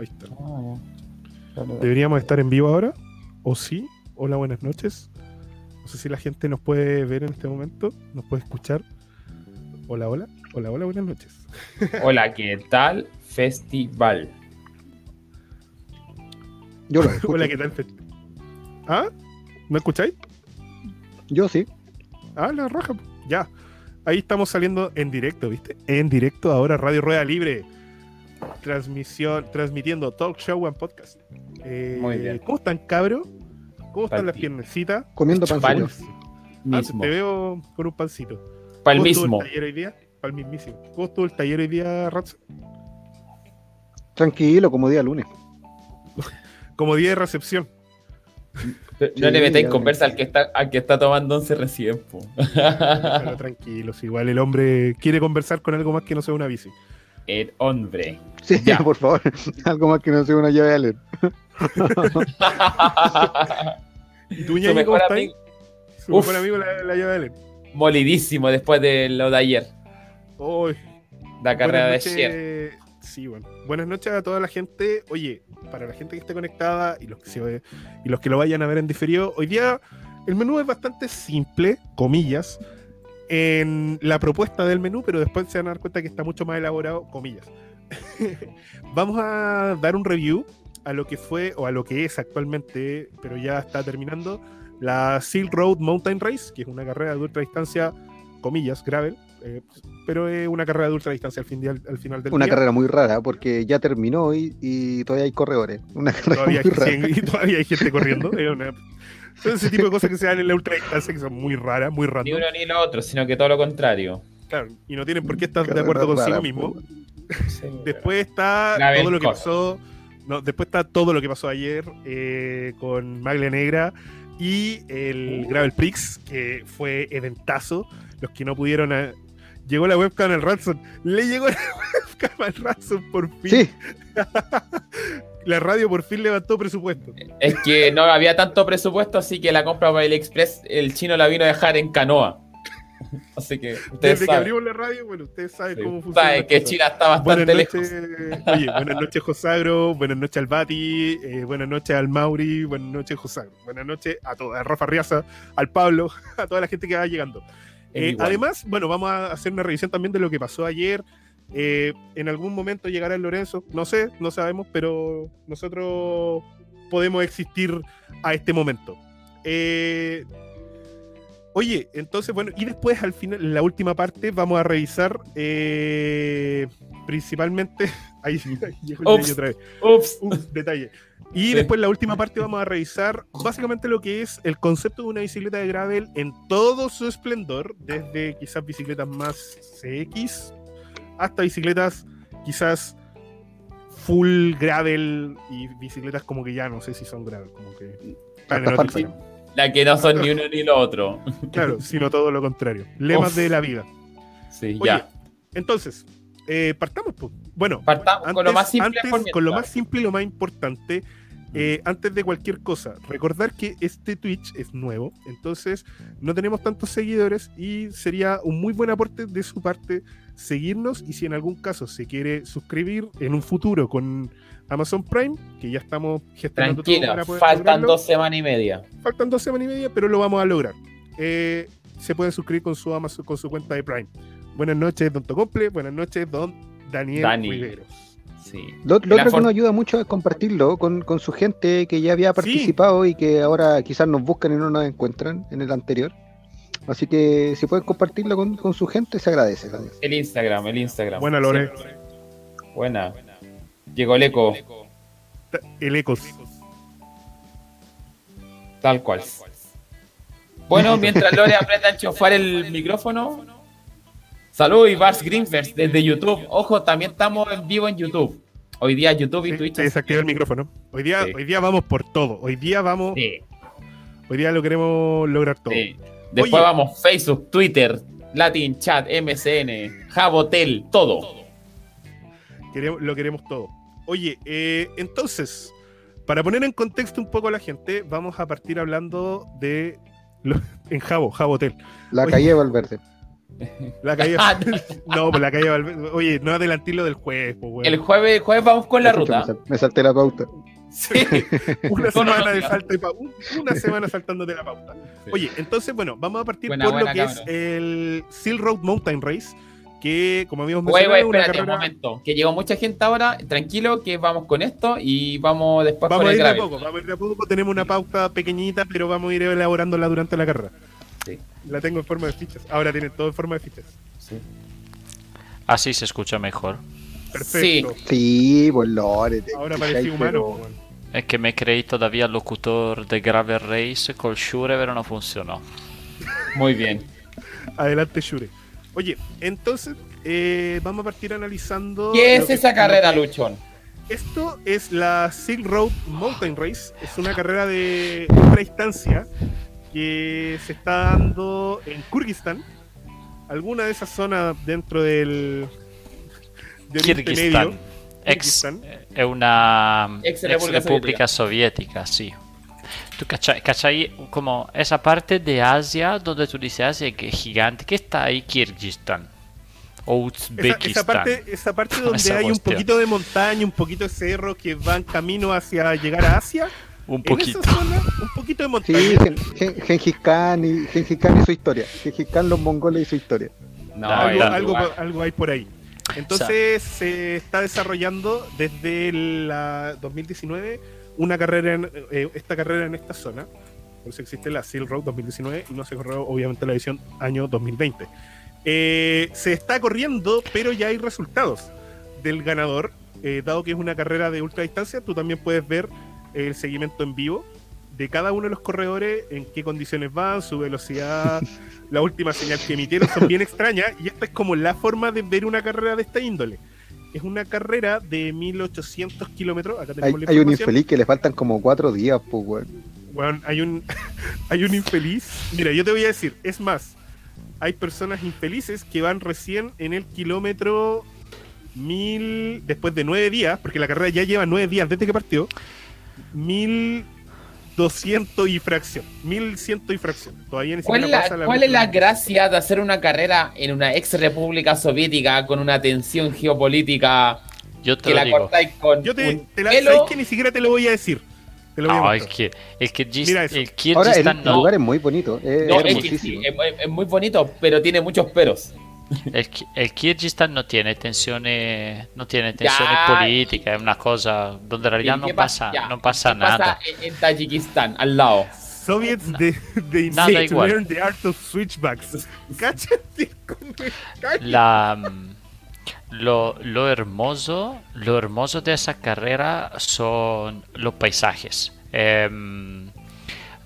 Ahí está. Ah, ¿Deberíamos estar en vivo ahora? ¿O sí? Hola, buenas noches. No sé si la gente nos puede ver en este momento, nos puede escuchar. Hola, hola. Hola, hola, buenas noches. Hola, ¿qué tal? Festival. Yo lo Hola, ¿qué tal? ¿Ah? ¿Me escucháis? Yo sí. Ah, la roja. Ya. Ahí estamos saliendo en directo, ¿viste? En directo ahora, Radio Rueda Libre. Transmisión, transmitiendo talk show and podcast. Eh, Muy bien. ¿Cómo están, cabro? ¿Cómo están las piernecitas? Comiendo pancitos. Ah, te veo con un pancito. Para el mismo. ¿Cómo estuvo el taller hoy día? Para el mismísimo. ¿Cómo estuvo el taller hoy día, Ratz? Tranquilo, como día lunes. como día de recepción. No le metáis conversa al que está, al que está tomando once recién. Pero tranquilos, igual el hombre quiere conversar con algo más que no sea una bici. El hombre. Sí, ya. por favor. Algo más que no sea una llave de ¿Y tú, Ñaño, cómo estás? Su mejor amigo la, la llave de Molidísimo después de lo de ayer. Uy. La carrera de ayer. Sí, bueno. Buenas noches a toda la gente. Oye, para la gente que esté conectada y los que, se, y los que lo vayan a ver en diferido, hoy día el menú es bastante simple, comillas, en la propuesta del menú, pero después se van a dar cuenta que está mucho más elaborado, comillas. Vamos a dar un review a lo que fue o a lo que es actualmente, pero ya está terminando, la Silk Road Mountain Race, que es una carrera de ultra distancia, comillas, gravel, eh, pero es una carrera de ultra distancia al, fin al, final del una carrera muy rara, porque ya terminó y, y todavía hay corredores. Una todavía, hay, y todavía hay gente corriendo. Son ese tipo de cosas que se dan en la ultra distancia que son muy raras, muy raras. Ni uno ni lo otro, sino que todo lo contrario. Claro, y no tienen por qué estar de acuerdo consigo mismo. después está todo lo que pasó. No, después está todo lo que pasó ayer eh, con Magle Negra y el Gravel Prix, que fue eventazo. Los que no pudieron eh, llegó la webcam al Ransom. Le llegó la webcam al Ransom por fin. Sí. la radio por fin levantó presupuesto. Es que no había tanto presupuesto, así que la compra para el Express, el chino la vino a dejar en canoa. Así que Desde que abrimos la radio, bueno, ustedes saben cómo funciona. Saben que China está bastante buenas noches, Oye, buenas noches, Josagro. Buenas noches al Bati. Eh, buenas noches al Mauri. Buenas noches, Josagro. Buenas noches a toda, a Rafa Riaza, al Pablo, a toda la gente que va llegando. Eh, además, bueno, vamos a hacer una revisión también de lo que pasó ayer. Eh, en algún momento llegará el Lorenzo, no sé, no sabemos, pero nosotros podemos existir a este momento. Eh, oye, entonces, bueno, y después al final, en la última parte, vamos a revisar principalmente. Ahí, ahí llegó el otra vez. Ups. detalle. Y después en la última parte vamos a revisar básicamente lo que es el concepto de una bicicleta de gravel en todo su esplendor, desde quizás bicicletas más CX hasta bicicletas quizás full gravel y bicicletas como que ya no sé si son gravel, como que la que no son ni uno ni lo otro. Claro, sino todo lo contrario. Lemas de la vida. Sí, ya. Entonces, eh, partamos, pues. Bueno, partamos con lo más simple. con lo más simple y lo más importante eh, antes de cualquier cosa, recordar que este Twitch es nuevo, entonces no tenemos tantos seguidores y sería un muy buen aporte de su parte seguirnos y si en algún caso se quiere suscribir en un futuro con Amazon Prime, que ya estamos gestionando Tranquila, faltan dos semanas y media. Faltan dos semanas y media, pero lo vamos a lograr. Eh, se puede suscribir con su Amazon, con su cuenta de Prime. Buenas noches, don Tocomple. Buenas noches, don Daniel Dani. Lo, otro que nos ayuda mucho es compartirlo con, su gente que ya había participado y que ahora quizás nos buscan y no nos encuentran en el anterior. Así que si pueden compartirlo con, su gente, se agradece. El Instagram, el Instagram. Buena, Lore. Buena. Llegó el eco. El eco. Tal cual. Bueno, mientras Lore aprenda a enchufar el micrófono, Salud y Bars Greenfest desde YouTube. Ojo, también estamos en vivo en YouTube. Hoy día YouTube y Twitch. Se desactivó el micrófono. Hoy día, hoy día vamos por todo. Hoy día vamos. Hoy día lo queremos lograr todo. Después vamos Facebook, Twitter, Latin Chat, MCN, Jabotel, todo. Queremos, lo queremos todo. Oye, eh, entonces, para poner en contexto un poco a la gente, vamos a partir hablando de en Jabo, Jabotel. La calle Valverde. La calle. no, pues la calle Valverde. Oye, no adelanté lo del jueves, pues. El jueves, jueves vamos con la ruta. Me salté la pauta. Sí. una semana de salto y. Una semana saltándote la pauta. Oye, entonces, bueno, vamos a partir Buena, por buena, lo que es el Silk Road Mountain Race. Que, como habíamos mencionado, es una espérate un carrera. momento. Que llegó mucha gente ahora. Tranquilo, que vamos con esto y vamos después Vamos con a ir a poco, vamos a ir de a poco. Tenemos una pauta pequeñita, pero vamos a ir elaborándola durante la carrera. Sí. La tengo en forma de fichas. Ahora tienen todo en forma de fichas. Así se escucha mejor. Perfecto. Sí, pues Lore. te Ahora parecía humano. pero- weón. Es que me creí todavía locutor de Gravel Race col Shure, pero no funcionó. Muy bien. Adelante, Shure. Oye, entonces eh, vamos a partir analizando. ¿Qué es que- esa carrera, Luchón? Esto es la Silk Road Mountain Race. Es una carrera de ultra distancia que se está dando en Kurdistán. Alguna de esas zonas dentro del. De Kirguistán. Medio. Ex, è una Ex ex República República Soviética, sí. Tú cachai, cachai como esa parte de Asia donde tú dices Asia que es gigante, que está ahí Kirguistán o Esa, Uzbekistán. esa parte, esa parte donde Esa hay un cuestión. poquito de montaña, un poquito de cerro que van camino hacia llegar a Asia. Un En poquito. esa zona, un poquito de montaña. Sí, Gen- Gen- Gengis Khan y, Gengis Khan y su historia. Gengis Khan, los mongoles y su historia. No, algo, algo, algo hay por ahí. Entonces se está desarrollando desde la 2019 una carrera en, eh, esta carrera en esta zona. Por eso existe la Silk Road 2019 y no se corrió obviamente la edición año 2020. Eh, se está corriendo, pero ya hay resultados del ganador. eh, dado que es una carrera de ultra distancia, tú también puedes ver el seguimiento en vivo de cada uno de los corredores, en qué condiciones van, su velocidad, la última señal que emitieron, son bien extrañas y esta es como la forma de ver una carrera de esta índole. Es una carrera de 1800 kilómetros. Acá Hay, tenemos la hay un infeliz que le faltan como cuatro días, pues, weón. Weón, hay un hay un infeliz. Mira, yo te voy a decir, es más, hay personas infelices que van recién en el kilómetro mil después de nueve días, porque la carrera ya lleva nueve días desde que partió, mil doscientos y fracción, mil ciento y fracción. Todavía ni ¿Cuál, es siquiera la, pasa cuál es la gracia de hacer una carrera en una ex república soviética con una tensión geopolítica Yo te que la digo. cortáis con Yo te, un te la pelo? ¿sabes que ni siquiera te lo voy a decir. Te lo voy a No, es que el, Kirgis- Mira el Ahora, el, Kirguistán el no. lugar es muy bonito. Es No, es que sí, hermosísimo. es, es- es muy bonito, pero tiene muchos peros. El, el Kirguistán no tiene tensiones, no tiene tensiones Ya. políticas, es una cosa donde en realidad ¿Y no qué pasa, ya, no pasa ¿qué nada. en, en Tayikistán, al lado? Soviets de, de Nada to igual. learn the art of switchbacks. Cáchate con. La, mm, lo, lo hermoso, lo hermoso de esa carrera son los paisajes. Em,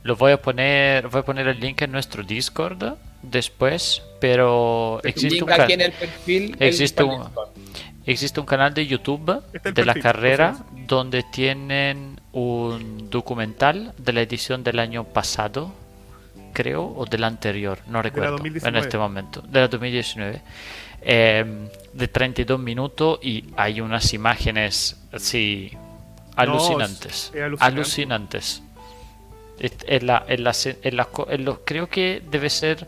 lo voy a poner, voy a poner el link en nuestro Discord después, pero existe un, aquí en el perfil. existe el un- existe un canal de YouTube de la carrera donde tienen un documental de la edición del año pasado, creo, o del anterior, no recuerdo en 2019. este momento, de la 2019, em, de 32 minutos y hay unas imágenes así alucinantes, es alucinante. alucinantes. Es la, es la se- es la co- es lo- creo que debe ser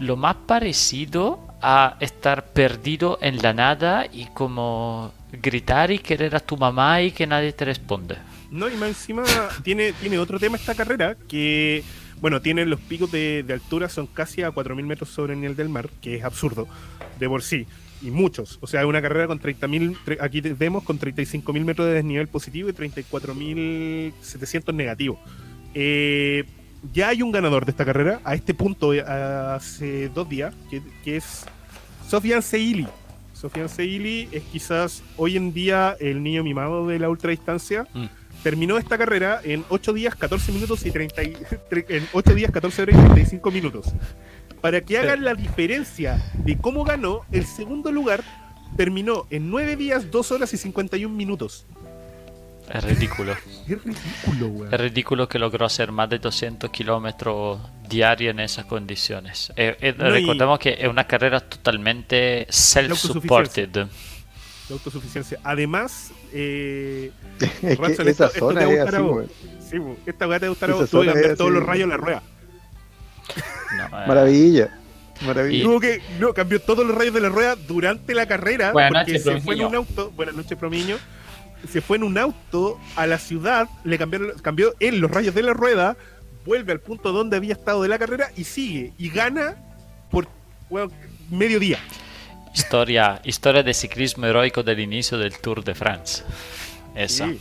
lo más parecido a estar perdido en la nada y como gritar y querer a tu mamá y que nadie te responde. No, y más encima tiene, tiene otro tema esta carrera que, bueno, tiene los picos de, altura, son casi a 4.000 metros sobre el nivel del mar, que es absurdo de por sí, y muchos. O sea, una carrera con 30.000, tre- aquí vemos con 35.000 metros de desnivel positivo y 34.700 negativo. Eh, ya hay un ganador de esta carrera, a este punto, eh, hace dos días, que, que es Sofian Seili. Sofian Seili es quizás hoy en día el niño mimado de la ultradistancia. Mm. Terminó esta carrera en 8 días, 14 minutos y 30 y- en 8 días, 14 horas y 35 minutos. Para que hagan la diferencia de cómo ganó, el segundo lugar terminó en 9 días, 2 horas y 51 minutos. Es ridículo. Es ridículo, weón. Es ridículo que logró hacer más de 200 kilómetros diarios en esas condiciones. Eh, eh, No, y- recordemos que es una carrera totalmente self-supported. La autosuficiencia. Además, eh, Es Ratson, que esto- esa esto te zona va a es gustar así, a vos. weón. sí, esta weá te gustará. Esa Tuve que zona cambiar es todos los rayos en la rueda. No, eh, Maravilla. Maravilloso. Tuvo que, no, cambió todos los rayos de la rueda durante la carrera. Buenas porque noches, se fue en Promiño. un auto. Buenas noches, Promiño. Se fue en un auto a la ciudad, le cambiaron, cambió él los rayos de la rueda, vuelve al punto donde había estado de la carrera y sigue. Y gana por bueno, medio día. Historia, historia de ciclismo heroico del inicio del Tour de France. Esa. Sí.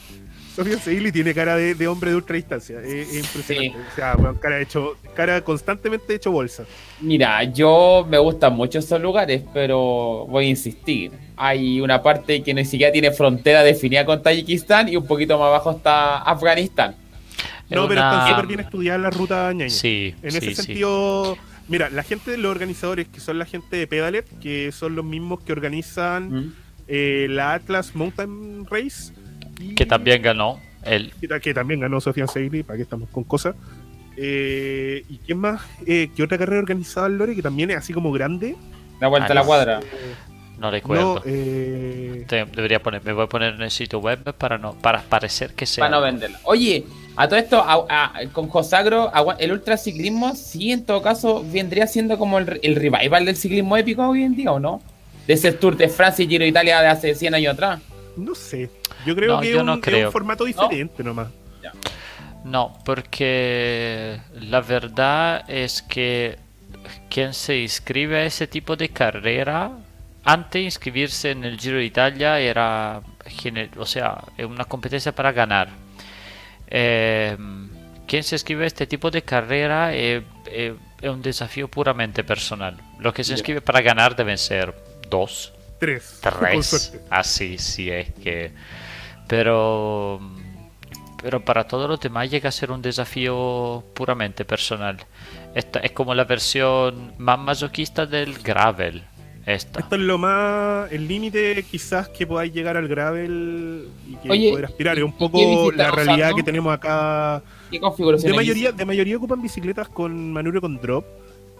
Sofía Seili tiene cara de, de hombre de ultra distancia. Es, es impresionante. O sea, bueno, cara hecho, cara constantemente hecho bolsa. Mira, yo me gustan mucho esos lugares, pero voy a insistir. Hay una parte que ni siquiera tiene frontera definida con Tayikistán y un poquito más abajo está Afganistán. No, pero una- están súper bien estudiadas las rutas ñaña. Sí, En sí, ese sí. sentido, mira, la gente de los organizadores, que son la gente de Pedalet, que son los mismos que organizan ¿Mm? eh, la Atlas Mountain Race. Y- Que también ganó el Que, ta- que también ganó Sofía Seili, para que estamos con cosas. Eh, ¿Y quién más? Eh, ¿Qué otra carrera organizada el Lore? Que también es así como grande. La vuelta Ah, a la cuadra. no recuerdo. No, eh, Te- debería poner, me voy a poner en el sitio web para no, para parecer que sea. Para no venderla. Oye, a todo esto, a- a- con Josagro, agua- el ultraciclismo sí, en todo caso, vendría siendo como el, el revival del ciclismo épico hoy en día, ¿o no? De ese Tour de Francia y Giro de Italia de hace 100 años atrás. no sé. Yo creo No, que yo es, no un, es creo. un formato diferente nomás. No, porque la verdad es que quien se inscribe a ese tipo de carrera, antes de inscribirse en el Giro de Italia era, o sea, es una competencia para ganar. Eh, quien se inscribe a este tipo de carrera es, es- es un desafío puramente personal. Los que se inscriben para ganar deben ser dos, Tres. Tres, así sí es que pero pero para todos los demás llega a ser un desafío puramente personal esta es como la versión más masoquista del gravel esta Esto es lo más, el límite quizás que podáis llegar al gravel y que Oye, poder aspirar. ¿y- Es un poco la realidad usando? que tenemos acá. ¿Qué configuración De mayoría, de mayoría ocupan bicicletas con manubrio con drop,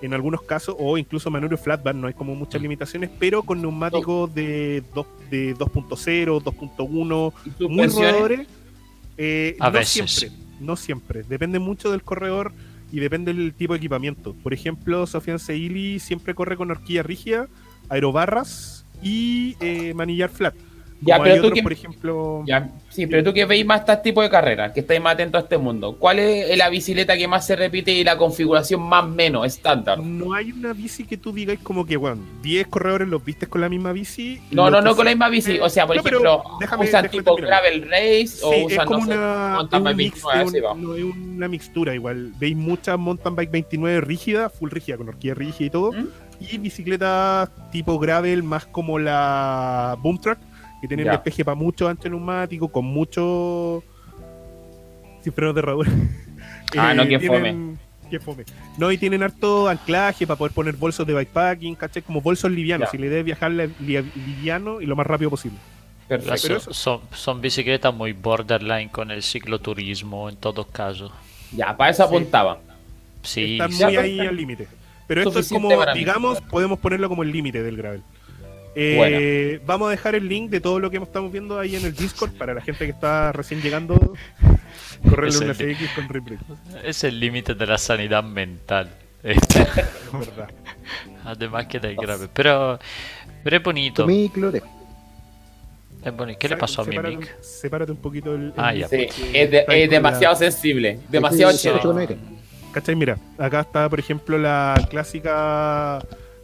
en algunos casos, o incluso manubrio flat bar, no hay como muchas limitaciones, pero con neumáticos de, dos- de 2.0, 2.1, ¿Y muy suspensiones? rodadores. Eh, A no veces. siempre, no siempre. Depende mucho del corredor y depende del tipo de equipamiento. Por ejemplo, Sofian Seili siempre corre con horquilla rígida, aerobarras y eh, manillar flat. Ya, Como pero hay tú otros, que- por ejemplo, Ya, sí, pero tú que veis más este tipo de carreras, que estáis más atentos a este mundo, ¿cuál es la bicicleta que más se repite y la configuración más menos estándar? no hay una bici que tú digáis como que, bueno, 10 corredores los vistes con la misma bici. No, no, no con la misma bici. O sea, por No, ejemplo, déjame- usan déjame tipo terminar. gravel race o es usan, como no sé, una, mountain bike un mix, 29, es así un- va. no es una mixtura igual. Veis muchas mountain bike 29 rígida, full rígida, con horquilla rígida y todo. ¿Mm? Y bicicletas tipo gravel, más como la Boom Track, que tienen despeje para mucho ancho neumático, con mucho. Sin frenos de herradura. Ah, no, qué tienen- qué fome. No, y tienen harto anclaje para poder poner bolsos de bikepacking, ¿cachai? Como bolsos livianos. Ya. Si la idea es viajar li- li- liviano y lo más rápido posible. Perfecto. pero son, bicicletas muy borderline con el cicloturismo en todo caso Ya, para eso Sí. apuntaba. sí, Están sí. muy Ya, ahí al límite. Pero esto es como, digamos, podemos ponerlo como el límite del gravel. Eh, Vamos a dejar el link de todo lo que estamos viendo ahí en el Discord para la gente que está recién llegando. Correrle Es un el FX con replay. es el límite de la sanidad mental Es verdad. además que del grave pero pero es bonito es ¿qué le pasó a mi Sepárate- mic? Sepárate un poquito el. Ah, ya. Sí, es, de- es con la- demasiado sensible. Demasiado Sí, chévere. ¿Cachai? Mira, acá está, por ejemplo, la clásica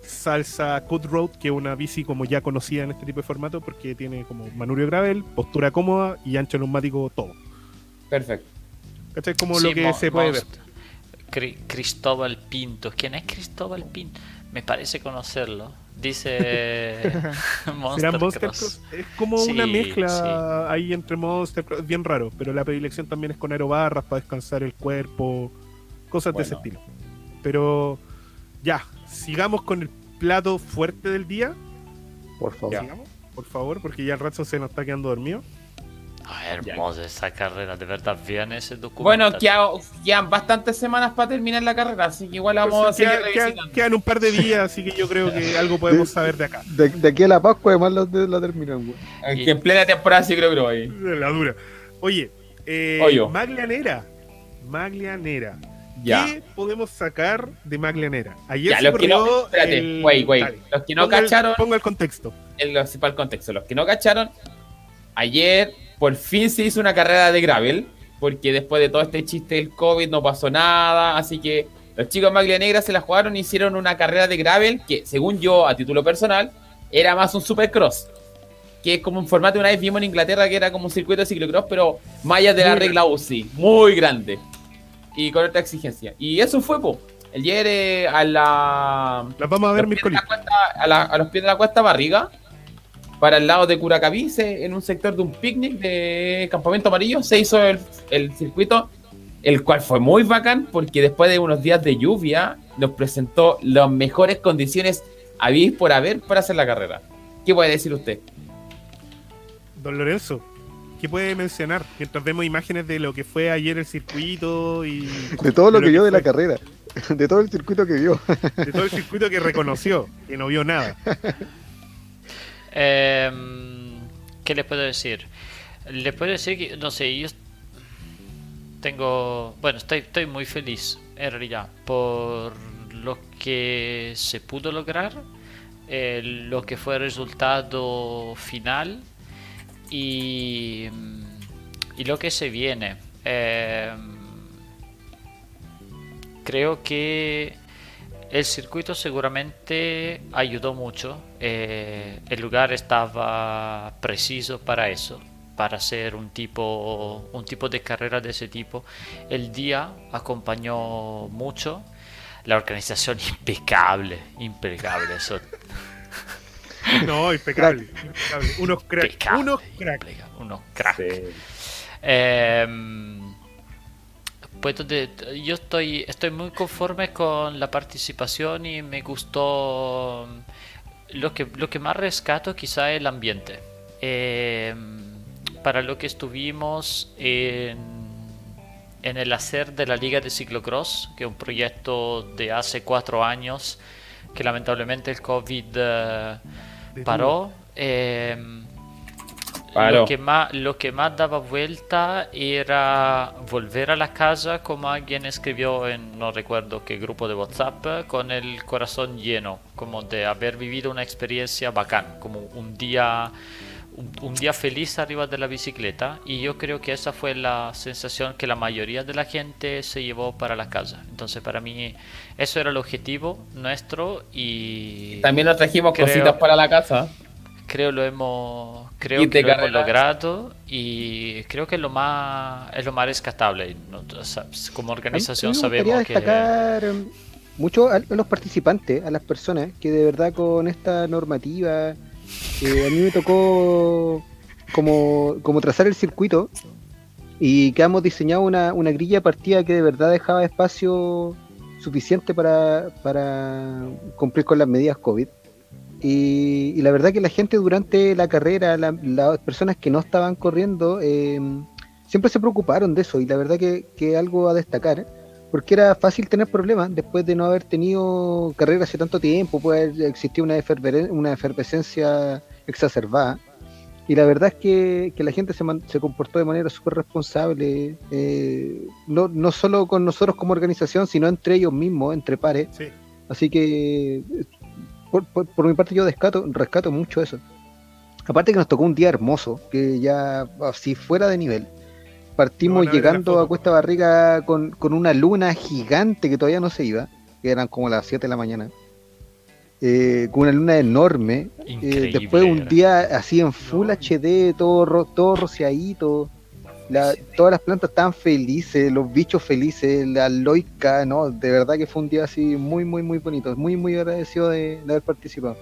salsa Cut Road, que es una bici como ya conocida en este tipo de formato, porque tiene como manubrio gravel, postura cómoda y ancho neumático todo. Perfecto. ¿Cachai? Como Sí, lo que se puede ver. Cri- Cristóbal Pinto. ¿Quién es Cristóbal Pinto? Me parece conocerlo. Dice Monster Monster Cross. Cross. Es como Sí, una mezcla sí. ahí entre Monster Cross. Es bien raro, pero la predilección también es con aerobarras para descansar el cuerpo, cosas de ese estilo. Pero ya, sigamos con el plato fuerte del día. Por favor. Sigamos, por favor, porque ya el Ratson se nos está quedando dormido. Ah, hermosa esa carrera, de verdad, vean ese documental. Bueno, queda- quedan bastantes semanas para terminar la carrera, así que igual vamos a seguir Quedan- quedan, revisitando. quedan un par de días, así que yo creo que algo podemos saber de acá. De, de aquí a la Pascua, además, la, la terminan, güey. Que en plena temporada sí creo que lo ahí. La dura. Oye, eh, Oyo. Maglianera. ¿Qué podemos sacar de Maglianera? Ayer ya, los que no, espérate. Los que no cacharon. pongo el contexto. El, el contexto. Los que no cacharon, ayer por fin se hizo una carrera de gravel. Porque después de todo este chiste del COVID no pasó nada. Así que los chicos de Maglianera se la jugaron y hicieron una carrera de gravel que, según yo, a título personal, era más un supercross. Que es como un formato una vez vimos en Inglaterra que era como un circuito de ciclocross, pero más allá de la regla UCI. Muy grande y con otra exigencia. Y eso fue, po. El ayer a la. Las vamos a ver a, los pies de la cuesta Barriga, para el lado de Curacaví, en un sector de un picnic de Campamento Amarillo, se hizo el, el circuito, el cual fue muy bacán porque después de unos días de lluvia nos presentó las mejores condiciones habéis por haber para hacer la carrera. ¿Qué puede decir usted? Don Lorenzo, ¿Qué puede mencionar? Mientras vemos imágenes de lo que fue ayer el circuito y. De todo lo, que, vio de la carrera. De todo el circuito que vio. De todo el circuito que reconoció, que no vio nada. Em, ¿Qué les puedo decir? Les puedo decir que, no sé, yo tengo. Bueno, estoy, estoy muy feliz, en realidad, por lo que se pudo lograr, eh, lo que fue el resultado final y, y lo que se viene. Eh, creo que el circuito seguramente ayudó mucho. Eh, el lugar estaba preciso para eso, para hacer un tipo, un tipo de carrera de ese tipo. El día acompañó mucho. La organización impecable, impecable. Eso No, impecable. Unos cracks. Unos cracks. Unos cracks. Em, pues yo estoy, estoy muy conforme con la participación y me gustó. Lo que, lo que más rescato quizá es el ambiente. Em, para lo que estuvimos en, en el hacer de la Liga de Ciclocross, que es un proyecto de hace cuatro años, que lamentablemente el COVID eh, paró. Em, lo, que más, lo que más daba vuelta era volver a la casa, como alguien escribió en no recuerdo qué grupo de WhatsApp, con el corazón lleno, como de haber vivido una experiencia bacán, como un día un, día feliz arriba de la bicicleta y yo creo que esa fue la sensación que la mayoría de la gente se llevó para la casa. Entonces para mí eso era el objetivo nuestro y... También nos trajimos cositas para la casa. Creo lo hemos, creo que lo hemos logrado y creo que es lo más, es lo más rescatable. como organización sabemos destacar mucho a los participantes, a las personas que de verdad con esta normativa a mí me tocó como, como trazar el circuito y que hemos diseñado una, una grilla partida que de verdad dejaba espacio suficiente para, para cumplir con las medidas COVID. Y, la verdad que la gente durante la carrera, las personas que no estaban corriendo, eh, siempre se preocuparon de eso y la verdad que, que algo a destacar porque era fácil tener problemas después de no haber tenido carrera hace tanto tiempo, pues existía una, una efervescencia exacerbada. Y la verdad es que, la gente se, se, comportó de manera súper responsable, eh, no, no solo con nosotros como organización, sino entre ellos mismos, entre pares. Así que, por, por, mi parte, yo rescato mucho eso. Aparte que nos tocó un día hermoso, que ya así fuera de nivel. Partimos llegando a Cuesta Barriga con, una luna gigante que todavía no se iba, que eran como las 7 de la mañana. Eh, con una luna enorme. Eh, después un día así en Full HD, todo, todo rociadito. todas las plantas estaban felices, los bichos felices, la loica, ¿no? De verdad que fue un día así muy, muy, muy bonito. Muy, muy agradecido de haber participado.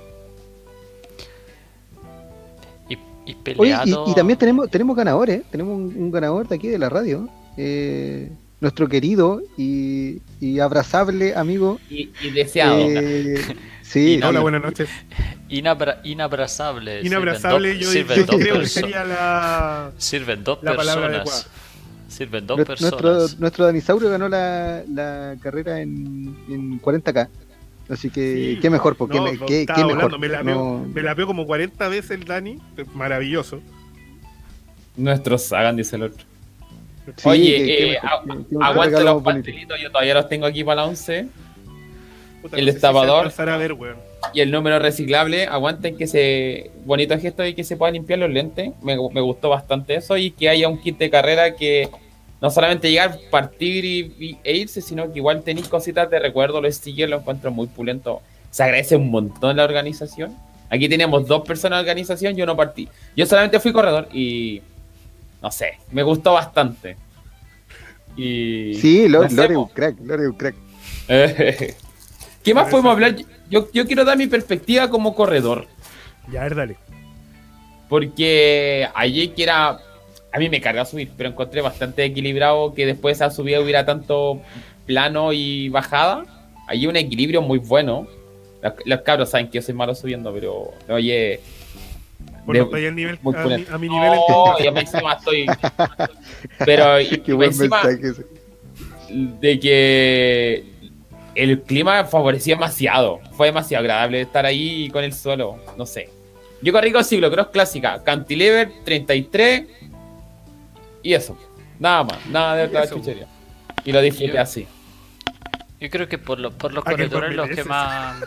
Y, también tenemos, tenemos ganadores, tenemos un, ganador de aquí de la radio. Eh, nuestro querido y, abrazable amigo. Y, deseado. Eh, sí. Hola, buenas noches. inabrazable. Inabrazable, yo, creo que sería la. Sirven dos personas. Sirven dos personas. Nuestro, nuestro Danisaurio ganó la, la carrera en, en 40K. Así que, qué mejor, porque me, qué, mejor. Me la, veo, como 40 veces el Dani, maravilloso. Nuestros hagan, dice el otro. Oye, eh, aguanta los pastelitos, yo todavía los tengo aquí para la 11. el destapador y el número reciclable, aguanten que se bonito gesto y que se puedan limpiar los lentes. Me, gustó bastante eso y que haya un kit de carrera que no solamente llegar, partir y, e irse, sino que igual tenéis cositas de recuerdo. Los stickers lo encuentro muy pulento. Se agradece un montón la organización. Aquí teníamos dos personas de organización, yo no partí. Yo solamente fui corredor y no sé, me gustó bastante. Y, sí, Lore un crack, Lore un crack. ¿Qué más podemos hablar? Yo, quiero dar mi perspectiva como corredor. Ya, a ver, dale. Porque allí que era. A mí me carga subir, pero encontré bastante equilibrado que después de esa subida hubiera tanto plano y bajada. Allí un equilibrio muy bueno. Los, cabros saben que yo soy malo subiendo, pero oye. Bueno, estoy al nivel, a, mi, nivel. No, yo encima estoy. Pero y, Qué buen encima, de que el clima favorecía demasiado. Fue demasiado agradable estar ahí con el suelo. No sé. Yo corrí con ciclocross clásica. Cantilever 33. Y eso. Nada más. Nada de otra chuchería. Y lo disfruté así. Yo creo que por, lo, por los corredores los que más...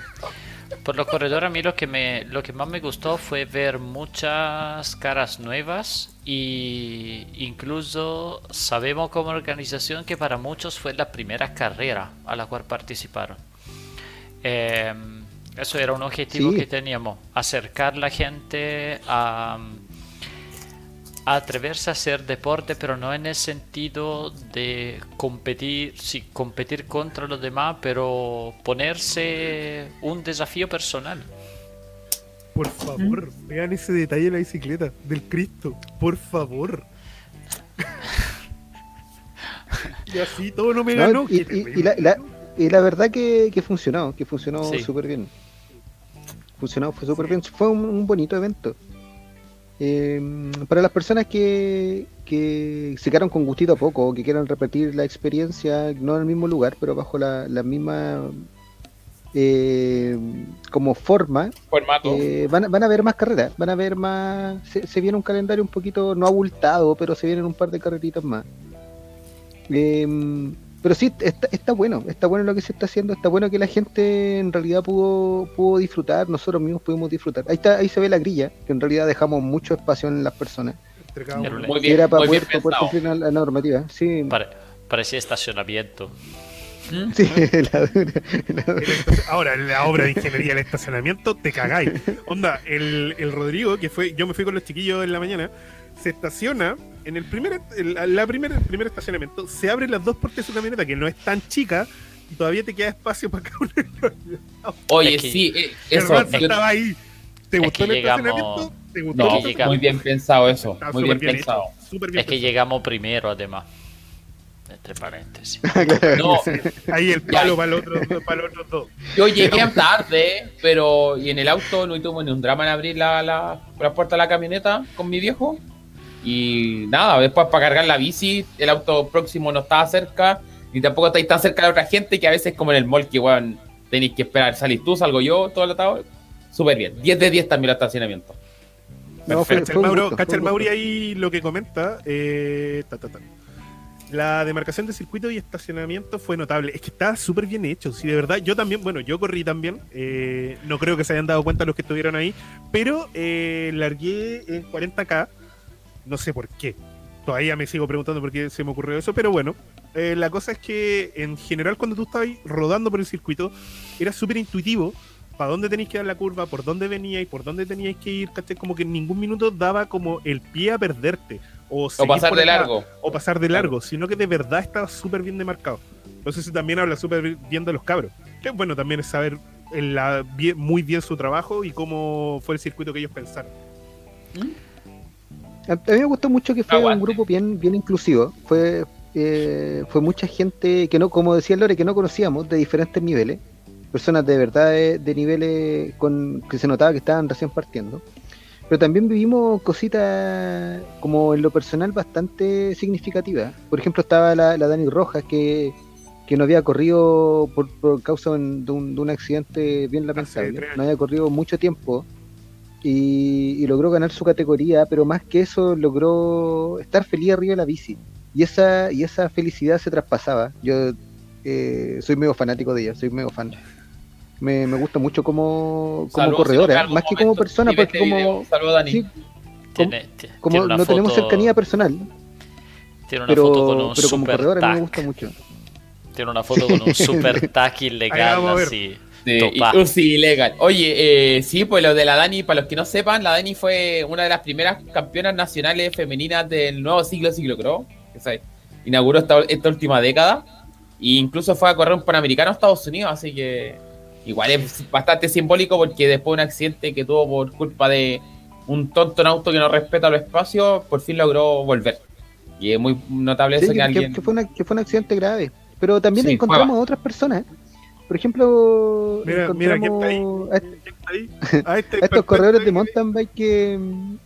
Por los corredores a mí lo que, me, lo que más me gustó fue ver muchas caras nuevas y incluso sabemos como organización que para muchos fue la primera carrera a la cual participaron. Em, eso era un objetivo que teníamos, acercar la gente a, atreverse a hacer deporte, pero no en el sentido de competir, sí, competir contra los demás, pero ponerse un desafío personal. Por favor, vean ese detalle de la bicicleta, del Cristo, por favor. y así todo no me ganó. Y, la, verdad que, que funcionó, que funcionó súper bien. Funcionó, fue súper bien. Fue un bonito evento. Eh, para las personas que, que se quedaron con gustito a poco, que quieran repetir la experiencia, no en el mismo lugar, pero bajo la, misma eh, como forma, eh, van, van, a ver más carreras, van a ver más, se, viene un calendario un poquito no abultado, pero se vienen un par de carreritas más. Eh, pero sí, está, está bueno, está bueno lo que se está haciendo, está bueno que la gente en realidad pudo, pudo disfrutar, nosotros mismos pudimos disfrutar. Ahí está, ahí se ve la grilla, que en realidad dejamos mucho espacio en las personas. Muy bien, era para, poder, cumplir la, normativa. Sí. parecía estacionamiento. ¿Mm? Sí, Ahora, en la obra de ingeniería del estacionamiento, te cagáis. Onda, el, el Rodrigo, que fue, yo me fui con los chiquillos en la mañana, se estaciona en el primer, la primer, primer estacionamiento, se abren las dos puertas de su camioneta, que no es tan chica, y todavía te queda espacio para cada uno. Oye, sí, eh, eso. estaba ahí. ¿Te gustó el estacionamiento? ¿Te gustó no, muy bien pensado eso. muy bien, pensado. es que llegamos primero, además. Entre paréntesis. no, ahí el palo para, el otro, para los otros dos. Yo llegué tarde, pero y en el auto no tuve ni un drama en abrir la, la, la puerta de la camioneta con mi viejo. Y nada, después para cargar la bici, el auto próximo no estaba cerca, ni tampoco estáis tan cerca de otra gente que a veces como en el mall que weón, tenéis que esperar, salís tú, salgo yo, todo el atado. Súper bien. 10 de 10 también el estacionamiento. No, cacha, el Mauro, cacha el Mauri ahí lo que comenta. Eh, La demarcación de circuito y estacionamiento fue notable. Es que está súper bien hecho. Si de verdad, yo también, bueno, yo corrí también. Eh, no creo que se hayan dado cuenta los que estuvieron ahí. Pero eh, largué en 40K no sé por qué. Todavía me sigo preguntando por qué se me ocurrió eso, pero bueno, eh, la cosa es que en general cuando tú estabas rodando por el circuito, era súper intuitivo para dónde tenéis que dar la curva, por dónde y por dónde teníais que ir, ¿cachai? Como que en ningún minuto daba como el pie a perderte. O, pasar de largo. O pasar de largo, sino que de verdad estaba súper bien demarcado. Entonces eso también habla súper bien de los cabros. Que bueno, también es saber la, muy bien su trabajo y cómo fue el circuito que ellos pensaron. ¿Mm? A, mí me gustó mucho que fue un grupo bien, bien inclusivo. Fue, eh, fue mucha gente que no, como decía Lore, que no conocíamos de diferentes niveles. Personas de verdad de, niveles con que se notaba que estaban recién partiendo. Pero también vivimos cositas como en lo personal bastante significativas. Por ejemplo, estaba la, Dani Rojas que, que no había corrido por, causa de un, de un accidente bien lamentable. No había corrido mucho tiempo y, logró ganar su categoría, pero más que eso logró estar feliz arriba de la bici. y esa, y esa felicidad se traspasaba. Yo eh, soy medio fanático de ella, soy medio fan. Me, me gusta mucho como, como corredora, más que como persona, porque como... Saludos, Dani. Sí, como, no tenemos cercanía personal. Tiene una pero, foto con un pero como corredora a mí me gusta mucho. Tiene una foto con un super tac ilegal así. Sí, ilegal. Oye, eh, sí, pues lo de la Dani, para los que no sepan, la Dani fue una de las primeras campeonas nacionales femeninas del nuevo siglo, siglo creo. Que inauguró esta, esta última década. E incluso fue a correr un Panamericano a Estados Unidos, así que igual es bastante simbólico porque después de un accidente que tuvo por culpa de un tonto en auto que no respeta los espacios, por fin logró volver. Y es muy notable eso que, alguien... Que fue, que fue un accidente grave. Pero también encontramos a otras personas. ¿eh? Por ejemplo, mira, mira ¿quién está ahí? A, este estos corredores de mountain bike que.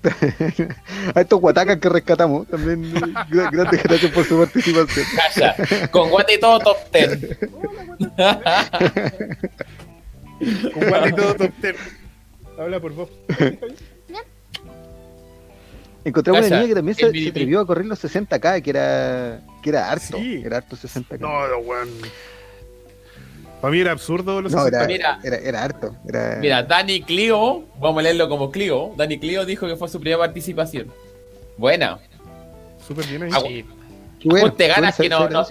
a estos guatacas que rescatamos. También, gracias, gracias por su participación. Calla, con guate y todo top ten. con guate y todo top ten. Habla por vos. Encontramos una niña que también se, atrevió a correr los 60k, que era, que era harto. Sí. Era harto 60k. No, no, weón. Para mí era absurdo los no, era, mira, era, era, harto. Era... Mira, Dani Clio, vamos a leerlo como Clio. Dani Clio dijo que fue su primera participación. Buena. Súper bien ahí. Sí. Bueno, te ganas que, no, no,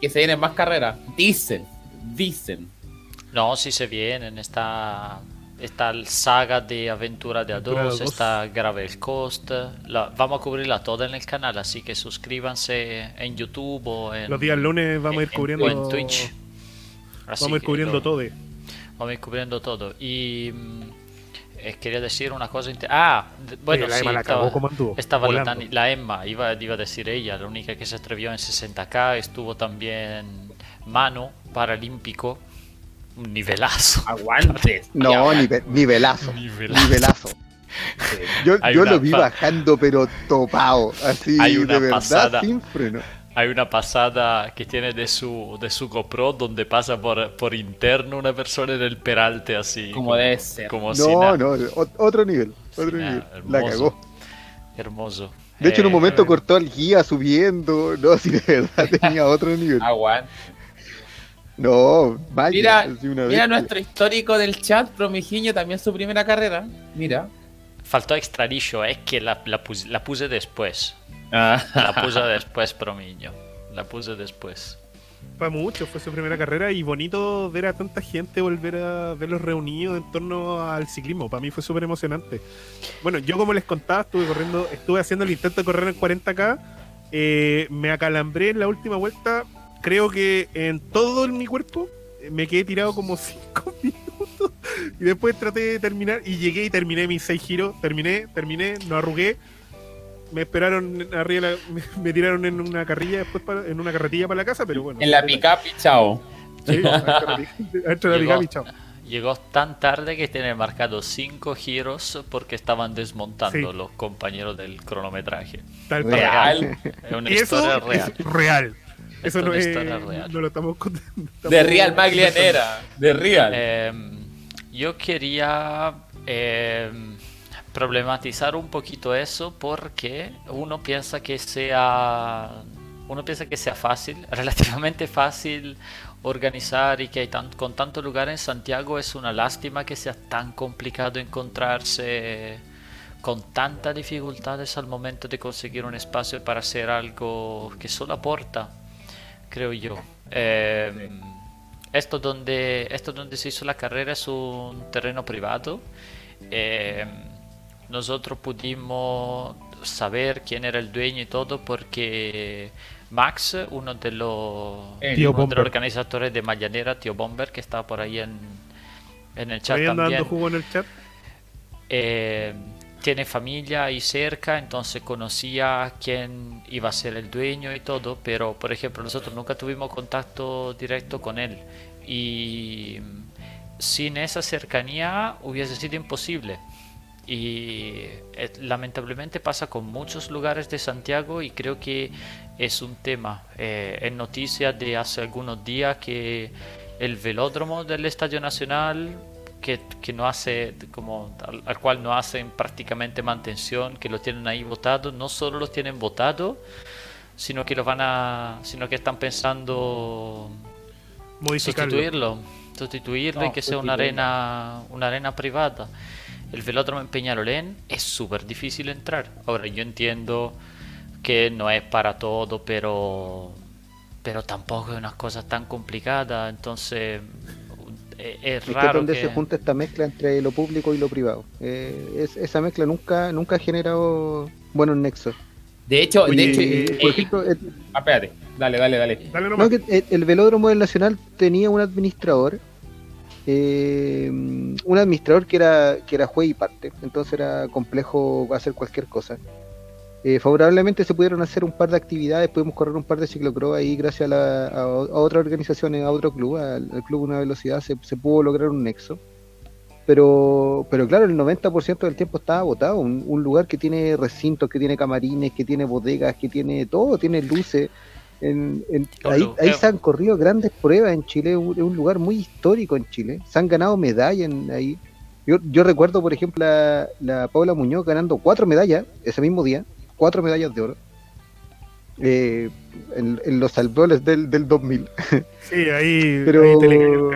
que se vienen más carreras. Dicen, dicen. No, sí se vienen. Está esta saga de aventura de A2, está Gravel Coast. La, vamos a cubrirla toda en el canal, así que suscríbanse en YouTube o en. Los días lunes vamos a ir cubriendo. En Twitch. Vamos a ir cubriendo todo. Vamos a ir cubriendo todo. Y. Mm, eh, quería decir una cosa. Ah, bueno, la sí, la estaba, estaba la, la, Emma, iba, iba a decir ella, la única que se atrevió en 60k. Estuvo también Mano, paralímpico un nivelazo. Aguante. No, nivelazo. Nivelazo. Yo, yo lo vi bajando, pero topado. Así, hay una de verdad, pasada, sin freno. Hay una pasada que tiene de su, de su GoPro donde pasa por, por interno una persona en el peralte, así. Como, debe ser. Como no, no, otro nivel. Otro nivel. La cagó. Hermoso. De hecho, en un eh, momento cortó al guía subiendo. No, si de verdad tenía otro nivel. Aguante. No, vaya. Mira, mira nuestro histórico del chat, Promijiño, también su primera carrera. Mira. Faltó extrarillo, es que la, la, puse, después. Ah. La puse después, Promiño. La puse después. Fue mucho, fue su primera carrera y bonito ver a tanta gente volver a verlos reunidos en torno al ciclismo. Para mí fue súper emocionante. Bueno, yo como les contaba, estuve corriendo, estuve haciendo el intento de correr en 40k. Eh, me acalambré en la última vuelta creo que en todo mi cuerpo me quedé tirado como 5 minutos y después traté de terminar y llegué y terminé mis 6 giros, terminé, terminé, no arrugué. Me esperaron arriba, me, tiraron en una carrilla después en una carretilla para la casa, pero bueno. En la pick-up y chao. Sí, dentro de la pick-up y chao. Llegó tan tarde que tiene marcado 5 giros porque estaban desmontando los compañeros del cronometraje. Tal real. Es una historia real. real. Eso no es, no lo estamos De Real Maglianera, de Real. Em, yo quería em, problematizar un poquito eso porque uno piensa que sea uno piensa que sea fácil, relativamente fácil organizar y que hay con tanto lugar en Santiago es una lástima que sea tan complicado encontrarse con tantas dificultades al momento de conseguir un espacio para hacer algo que solo aporta creo yo. Eh, esto, donde, esto donde se hizo la carrera es un terreno privado. Eh, nosotros pudimos saber quién era el dueño y todo porque Max, uno de los, organizadores de Mayanera, Tío Bomber, que estaba por ahí en, en el chat también. en el chat? Eh, tiene familia ahí cerca, entonces conocía quién iba a ser el dueño y todo, pero por ejemplo nosotros nunca tuvimos contacto directo con él y sin esa cercanía hubiese sido imposible. Y eh, lamentablemente pasa con muchos lugares de Santiago y creo que es un tema. Eh, en de hace algunos días que el velódromo del Estadio Nacional que, no hace, como al, cual no hacen prácticamente mantención, que lo tienen ahí votado, no solo lo tienen votado, sino que lo van a, sino que están pensando sustituirlo, sustituirlo y que sea una arena, una arena privada. El velódromo en Peñarolén es súper difícil entrar. Ahora yo entiendo que no es para todo, pero pero tampoco es unas cosas tan complicadas, entonces eh, es, raro. Que donde se junta esta mezcla entre lo público y lo privado. Eh, esa mezcla nunca nunca ha generado buenos nexos. De hecho, de hecho, eh, por ejemplo, ah, espérate, dale, dale, dale. el, velódromo del Nacional tenía un administrador, un administrador que era que era juez y parte, entonces era complejo hacer cualquier cosa. Eh, favorablemente se pudieron hacer un par de actividades, pudimos correr un par de ciclocross ahí gracias a, a, otras organizaciones, a otro club, al, club Una Velocidad, se, pudo lograr un nexo. Pero, pero claro, el 90% del tiempo estaba agotado, un, lugar que tiene recintos, que tiene camarines, que tiene bodegas, que tiene todo, tiene luces. ahí, ahí se han corrido grandes pruebas en Chile, es un, lugar muy histórico en Chile, se han ganado medallas ahí. Yo, yo recuerdo, por ejemplo, la, la Paula Muñoz ganando cuatro medallas ese mismo día cuatro medallas de oro. Eh, en, los alveoles del, del 2000. Sí, ahí, Pero...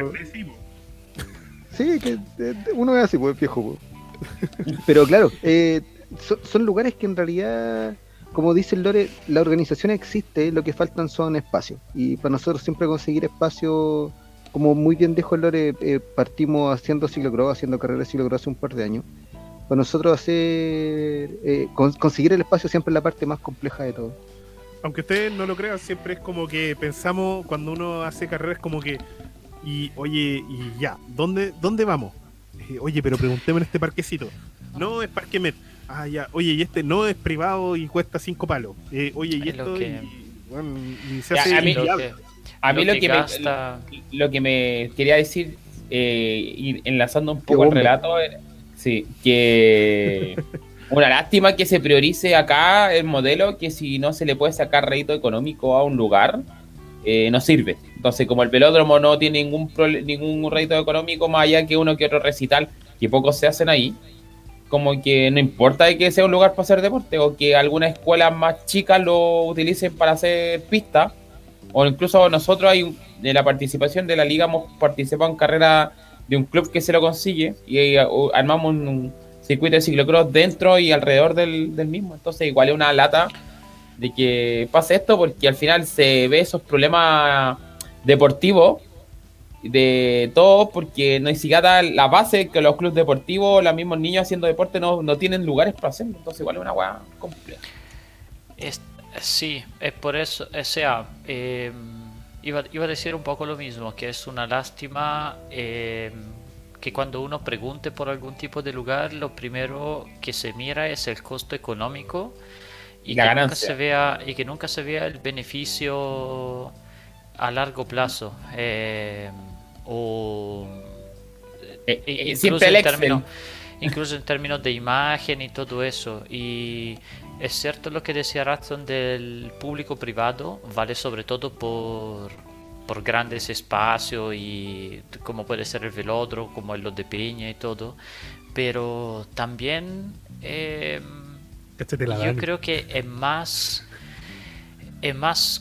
sí, que uno es así, pues viejo. Pero claro, eh, son lugares que en realidad, como dice el Lore, la organización existe, lo que faltan son espacios. Y para nosotros siempre conseguir espacio, como muy bien dijo el Lore, eh, partimos haciendo ciclocross, haciendo carreras de ciclocross hace un par de años para nosotros hacer eh, conseguir el espacio siempre es la parte más compleja de todo. Aunque ustedes no lo crean, siempre es como que pensamos cuando uno hace carreras como que y oye, y ya, ¿dónde, dónde vamos? Eh, oye, pero preguntemos en este parquecito. No es Parque Met. Ah, ya. Oye, y este no es privado y cuesta cinco palos. Eh, oye, y esto. se hace a mí, lo que, a mí lo, que, me, lo que me quería decir, eh, enlazando un poco el relato, Sí, que una lástima que se priorice acá el modelo que si no se le puede sacar rédito económico a un lugar, eh, no sirve. Entonces, como el velódromo no tiene ningún, ningún rédito económico más allá que uno que otro recital, que pocos se hacen ahí, como que no importa que sea un lugar para hacer deporte o que algunas escuelas más chicas lo utilicen para hacer pistas, o incluso nosotros hay de la participación de la liga hemos participado en carreras de un club que se lo consigue y uh, armamos un, circuito de ciclocross dentro y alrededor del, mismo. Entonces igual es una lata de que pase esto porque al final se ve esos problemas deportivos de todo porque no hay siquiera la base que los clubes deportivos, los mismos niños haciendo deporte no, tienen lugares para hacerlo. Entonces igual es una hueá compleja. sí, es por eso, o sea, eh, Iba, a decir un poco lo mismo, que es una lástima eh, que cuando uno pregunte por algún tipo de lugar, lo primero que se mira es el costo económico y, que, nunca se vea, y que nunca se vea el beneficio a largo plazo. Eh, o eh, incluso, en términos, incluso en términos de imagen y todo eso. Y es cierto lo que decía Ratson del público privado, vale sobre todo por, por grandes espacios y como puede ser el velódromo, como el de Peña y todo, pero también eh, yo creo que es más, es más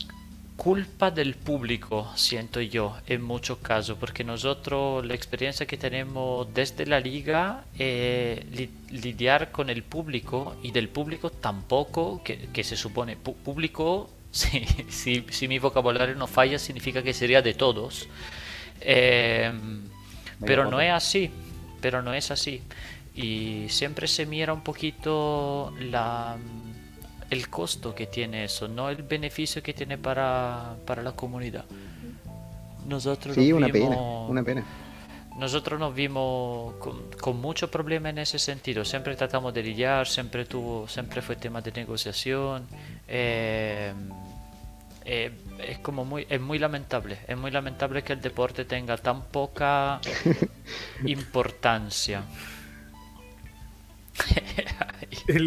culpa del público, siento yo, en muchos casos, porque nosotros la experiencia que tenemos desde la liga es lidiar con el público y del público tampoco, que, se supone público, si, si, si, mi vocabulario no falla, significa que sería de todos. Em, pero no es así, pero no es así. Y siempre se mira un poquito la el costo que tiene eso, no el beneficio que tiene para, la comunidad. Nosotros sí, una pena, una pena. Nosotros nos vimos con, con mucho problema en ese sentido. Siempre tratamos de lidiar, siempre tuvo, siempre fue tema de negociación. Eh, eh, es como muy, es muy lamentable, es muy lamentable que el deporte tenga tan poca importancia.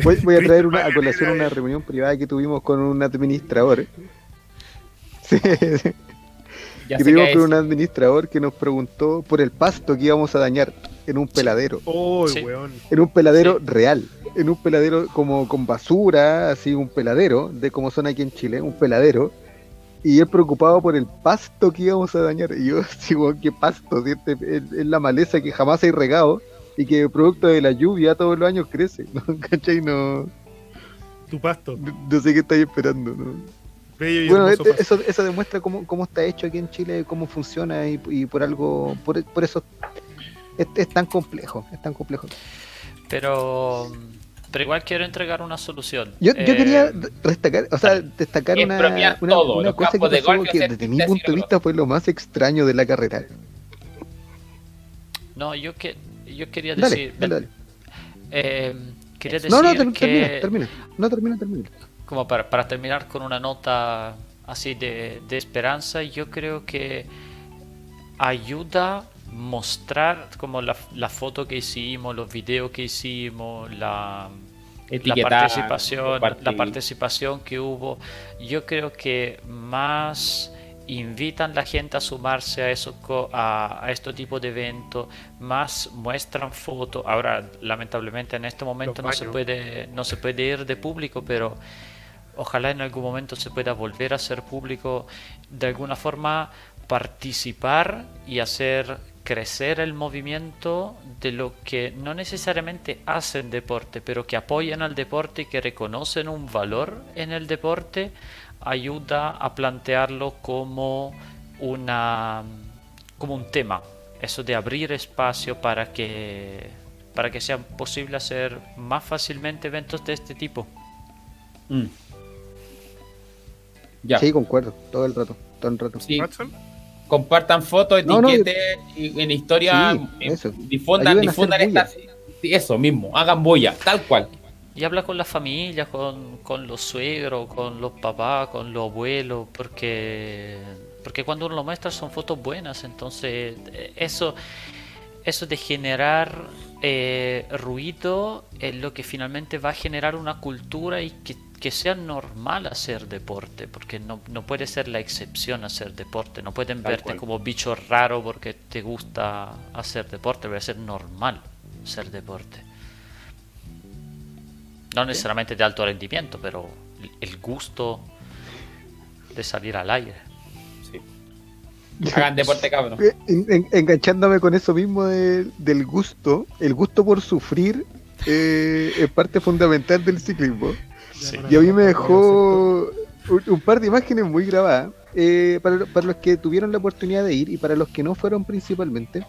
Voy, a traer una, a colación una reunión privada que tuvimos con un administrador. Sí. que tuvimos con un administrador que nos preguntó por el pasto que íbamos a dañar. en un peladero. Oh, Sí. weón. En un peladero Sí. real. En un peladero como con basura, así un peladero, de como son aquí en Chile, un peladero. Y él preocupado por el pasto que íbamos a dañar. Y yo, sí, weón, qué pasto. Este es, es la maleza que jamás hay regado y que producto de la lluvia todos los años crece. ¿no? ¿Cachai? No, Tu pasto. no, no sé qué estáis esperando. ¿no? Bello y Bueno, este- eso, eso demuestra cómo, cómo está hecho aquí en Chile, cómo funciona y, y por algo, por, por eso es, es tan complejo, es tan complejo. Pero, pero igual quiero entregar una solución. Yo, yo Eh, quería destacar, o sea, destacar una, una, todo, una los cosa que de que desde mi punto de vista fue lo más extraño de la carrera. No, yo, que, yo quería Dale, decir. dale, dale. eh, quería decir No, no, ter- que. termina, termina. No, termina, termina. como para, para terminar con una nota así de, de esperanza, yo creo que ayuda mostrar como la, la foto que hicimos, los videos que hicimos, la, la participación, la participación que hubo, yo creo que más invitan la gente a sumarse a eso a, a este tipo de eventos, más muestran fotos. Ahora, lamentablemente en este momento no se puede no se puede ir de público, pero ojalá en algún momento se pueda volver a ser público, de alguna forma participar y hacer crecer el movimiento de lo que no necesariamente hacen deporte, pero que apoyan al deporte y que reconocen un valor en el deporte, ayuda a plantearlo como una como un tema, eso de abrir espacio para que para que sea posible hacer más fácilmente eventos de este tipo. Mm. Ya. Sí, concuerdo, todo el rato, todo el rato. Sí, compartan fotos, No, no, en historia, Sí, eh, eso. difundan, Ayuden difundan estas, sí, eso mismo, hagan boya, tal cual. Y habla con la familia, con, con los suegros, con los papás, con los abuelos, porque, porque cuando uno lo muestra son fotos buenas, entonces eso, eso de generar eh, ruido es lo que finalmente va a generar una cultura y que, que sea normal hacer deporte, porque no, no puede ser la excepción hacer deporte, no pueden Tal verte cual. como bicho raro porque te gusta hacer deporte, debe ser normal hacer deporte. No necesariamente de alto rendimiento, pero el- gusto de salir al aire. Hagan deporte, cabrón. Eh, en- en- enganchándome con eso mismo de- del gusto, el gusto por sufrir eh, es parte fundamental del ciclismo. Sí. Y a mí me dejó un, un par de imágenes muy grabadas. eh, para, para los que tuvieron la oportunidad de ir y para los que no fueron principalmente.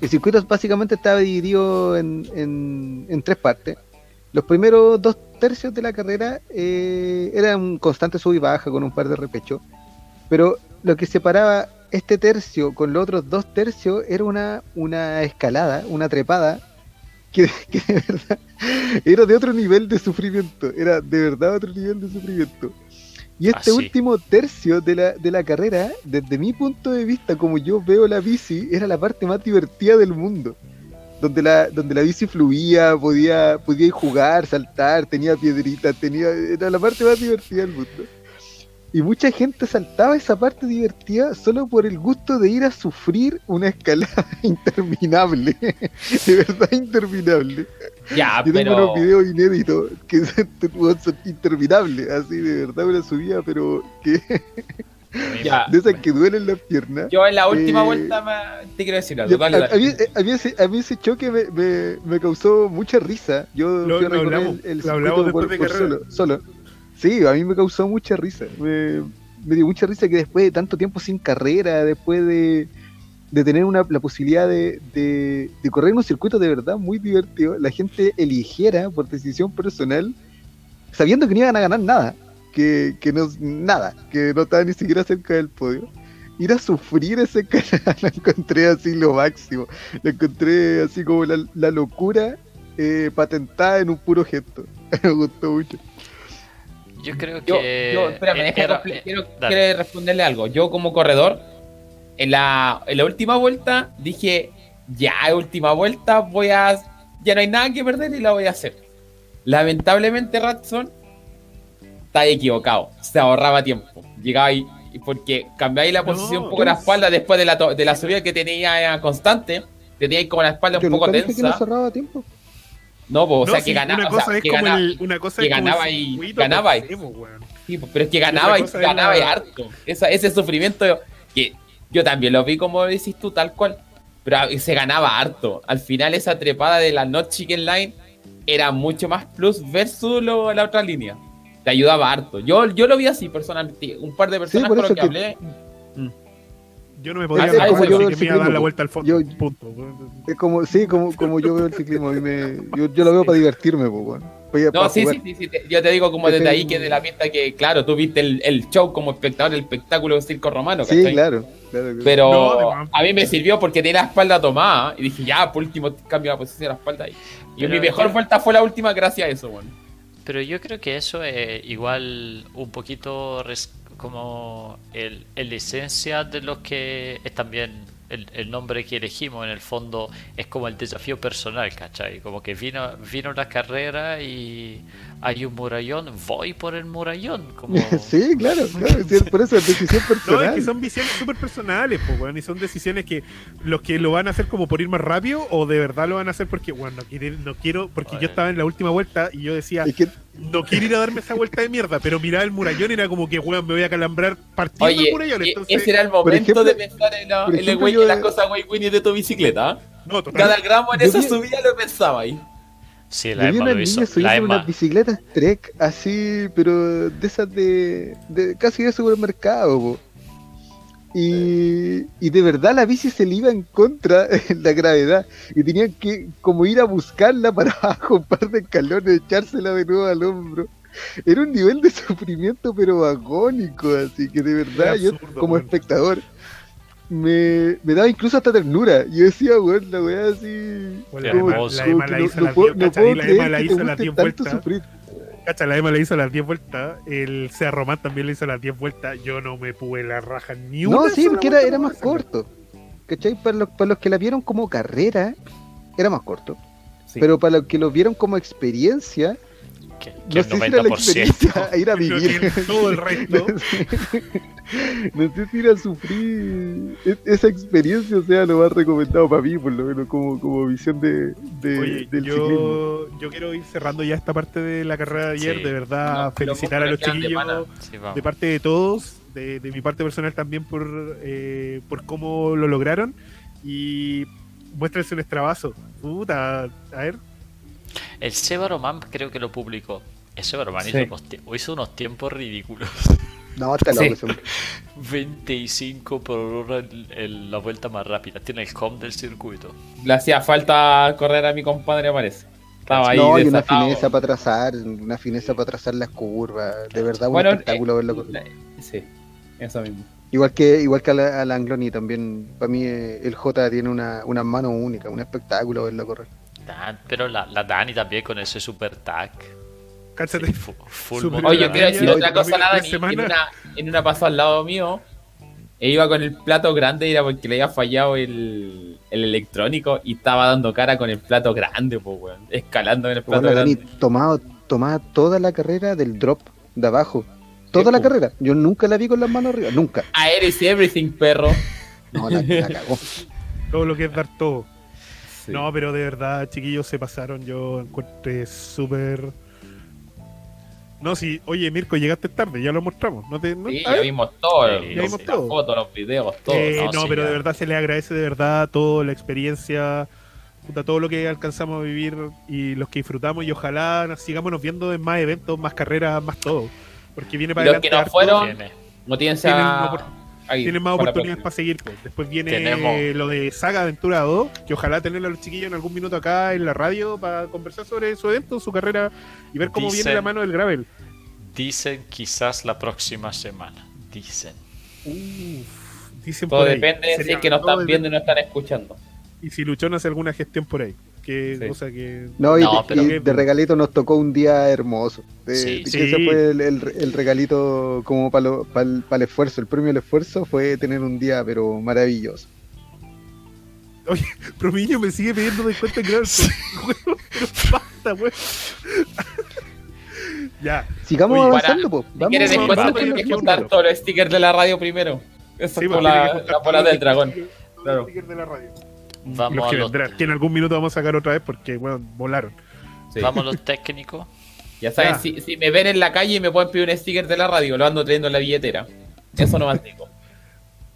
El circuito básicamente estaba dividido en, en- en tres partes. Los primeros dos tercios de la carrera eh, eran un constante sub y baja con un par de repechos. Pero lo que separaba este tercio con los otros dos tercios era una, una escalada, una trepada, que, que de verdad era de otro nivel de sufrimiento. Era de verdad otro nivel de sufrimiento. Y este Así. último tercio de la, de la carrera, desde mi punto de vista, como yo veo la bici, era la parte más divertida del mundo. Donde la, donde la bici fluía, podía, podía jugar, saltar, tenía piedritas, tenía, era la parte más divertida del mundo. Y mucha gente saltaba esa parte divertida solo por el gusto de ir a sufrir una escalada interminable. De verdad interminable. Ya, Yo tengo pero. unos videos inéditos que son, son interminables, así de verdad una subida, pero que Ya. de esas que duelen las piernas. Yo en la última Eh, vuelta me- te quiero decir algo. Dale, a, mí, a mí ese, a mí ese choque me, me, me causó mucha risa. Yo Lo- fui a lo hablamos, el, el lo hablamos circuito por, de por solo, solo. Sí, a mí me causó mucha risa. Me, me dio mucha risa que después de tanto tiempo sin carrera, después de, de tener una, la posibilidad de, de, de correr en un circuito de verdad muy divertido, la gente eligiera por decisión personal, sabiendo que no iban a ganar nada, que, que no nada, que no estaba ni siquiera cerca del podio. Ir a sufrir ese canal, la encontré así lo máximo. La encontré así como la, la locura eh, patentada en un puro gesto. Me gustó mucho. Yo creo Yo, que. yo, espérame, eh, era- eh, quiero, dale. quiero responderle algo. Yo como corredor, en la, en la última vuelta dije, ya, última vuelta, voy a... Ya no hay nada que perder y la voy a hacer. Lamentablemente, Ratson, está equivocado. Se ahorraba tiempo. Llegaba ahí, porque cambiáis la No, posición un poco de la espalda después de la, to- de la subida que tenía constante. Tenía como la espalda un poco tensa. no cerraba tiempo. No, pues, o sea, que ganaba. Una cosa es como el, una cosa que ganaba y. Ganaba y. Sí, pero es que ganaba y ganaba y harto. Esa, ese sufrimiento que yo también lo vi como decís tú, tal cual. Pero se ganaba harto. Al final, esa trepada de la Not Chicken Line era mucho más plus versus la otra línea. Te ayudaba harto. Yo, yo lo vi así personalmente. Un par de personas con las que, hablé. Mm. Yo no me podía dar como yo que me iba a dar la vuelta al fondo. punto. Es como, sí, como, como yo veo el ciclismo. A mí me, yo, yo lo veo para divertirme, pues, bueno no, sí, sí, sí, Yo te digo como desde ahí que de la pista que, claro, tú viste el, el show como espectador, el espectáculo de circo romano. Sí, claro, Pero a mí me sirvió porque tenía la espalda tomada y dije, ya, por último cambio la posición de la espalda. ahí. y mi mejor vuelta fue la última gracias a eso, bueno. Pero yo creo que eso es igual un poquito como el, el esencia de lo que es también el, nombre que elegimos en el fondo es como el desafío personal, ¿cachai? Como que vino, vino la carrera y hay un murallón, voy por el murallón. Como... sí, claro, claro, por eso es decisión personal. No, es que son visiones súper personales, pues, bueno, y son decisiones que los que lo van a hacer como por ir más rápido o de verdad lo van a hacer porque, bueno, no, quiero, no quiero porque yo estaba en la última vuelta y yo decía, no quiero ir a darme esa vuelta de mierda, pero mirar el murallón era como que, weón, me voy a calambrar partiendo el murallón. Entonces, ese era el momento de pensar en, el güey las cosas güey Winnie de tu bicicleta. No, Cada gramo en esa subida lo pensaba ahí. Sí, la vi una niña subiendo unas bicicletas Trek así, pero de esas de, de casi de supermercado, Y, y, de verdad la bici se le iba en contra la gravedad y tenían que como ir a buscarla para abajo un par de escalones, echársela de nuevo al hombro. Era un nivel de sufrimiento pero agónico, así que de verdad yo como espectador me, me daba incluso hasta ternura. Yo decía, weón, la weá así. Emma la hizo las 10 vueltas. La Emma la hizo las 10 vueltas. Cacha, la Emma le hizo las 10 vueltas. El Sea Román también le hizo las 10 vueltas. Yo no me pude la raja ni una. No, sí, porque era, era más corto. ¿Cachai? Para los, para los que la vieron como carrera, era más corto. Pero para los que lo vieron como experiencia, que, que no sé si era la experiencia a ir a vivir. todo el resto. no sé si ir a sufrir esa experiencia sea lo más recomendado para mí, por lo menos como, como visión de, de Oye, del yo, ciclismo. Yo quiero ir cerrando ya esta parte de la carrera de ayer. De verdad, felicitar a los chiquillos de, parte de todos, de, de, mi parte personal también por, eh, por cómo lo lograron. Y muéstrense un estrabazo. Puta, a ver, el Seba Román creo que lo publicó. El Seba Román hizo, unos tiempos ridículos. No, te lo 25 por hora en la vuelta más rápida. Tiene el com del circuito. Le hacía falta correr a mi compadre, parece. Estaba ahí no, y una fineza para trazar, una fineza para trazar las curvas. De verdad, un espectáculo eh, verlo correr. Sí, eso mismo. Igual que, igual que a la, Angloni también, para mí eh, el J tiene una, una mano única, un espectáculo verlo correr pero la, la, Dani también con ese super tag. Cállate. Oye, yo quiero decir otra cosa, la Dani. En una, en una pasó al lado mío. E iba con el plato grande, era porque le había fallado el, el electrónico y estaba dando cara con el plato grande, pues, weón. Escalando en el plato grande. Dani tomaba, tomaba toda la carrera del drop de abajo. Toda la carrera. Yo nunca la vi con las manos arriba, nunca. Ah, eres everything, perro. No, la, la cagó. todo lo que es dar todo. No, pero de verdad, chiquillos, se pasaron. Yo encuentre súper. No, sí, oye, Mirko, llegaste tarde, ya lo mostramos. ¿No te, sí, ya vimos todo. ya vimos todo. Las fotos, los videos, todo. Eh, no, pero de verdad se le agradece de verdad todo, la experiencia, todo lo que alcanzamos a vivir y los que disfrutamos. Y ojalá sigámonos viendo en más eventos, más carreras, más todo. Porque viene para los que no fueron, no tienen, tienen más oportunidades para seguir. Pues. Después viene lo de Saga Aventura 2, que ojalá tenerlo a los chiquillos en algún minuto acá en la radio para conversar sobre su evento, su carrera y ver cómo viene la mano del gravel. Dicen quizás la próxima semana. Dicen. dicen Todo depende de si es que nos están viendo y no están escuchando. Y si Luchón hace alguna gestión por ahí que, cosa que... No, y, de regalito nos tocó un día hermoso. ese fue el, regalito como para el, esfuerzo, el premio del esfuerzo fue tener un día pero maravilloso. Oye, Promiño me sigue pidiendo descuento en gran pero basta, güey. ya. Sigamos avanzando, pues. Si quieres descuento, tienes que juntar todos los stickers de la radio primero. Esa sí, por la, la bola del dragón. Claro. de la radio. Vamos los a que los, vendrán, que en algún minuto vamos a sacar otra vez porque, bueno, volaron. Sí. vamos los técnicos. Ya saben, si, si me ven en la calle y me pueden pedir un sticker de la radio, lo ando trayendo en la billetera. Eso no más digo.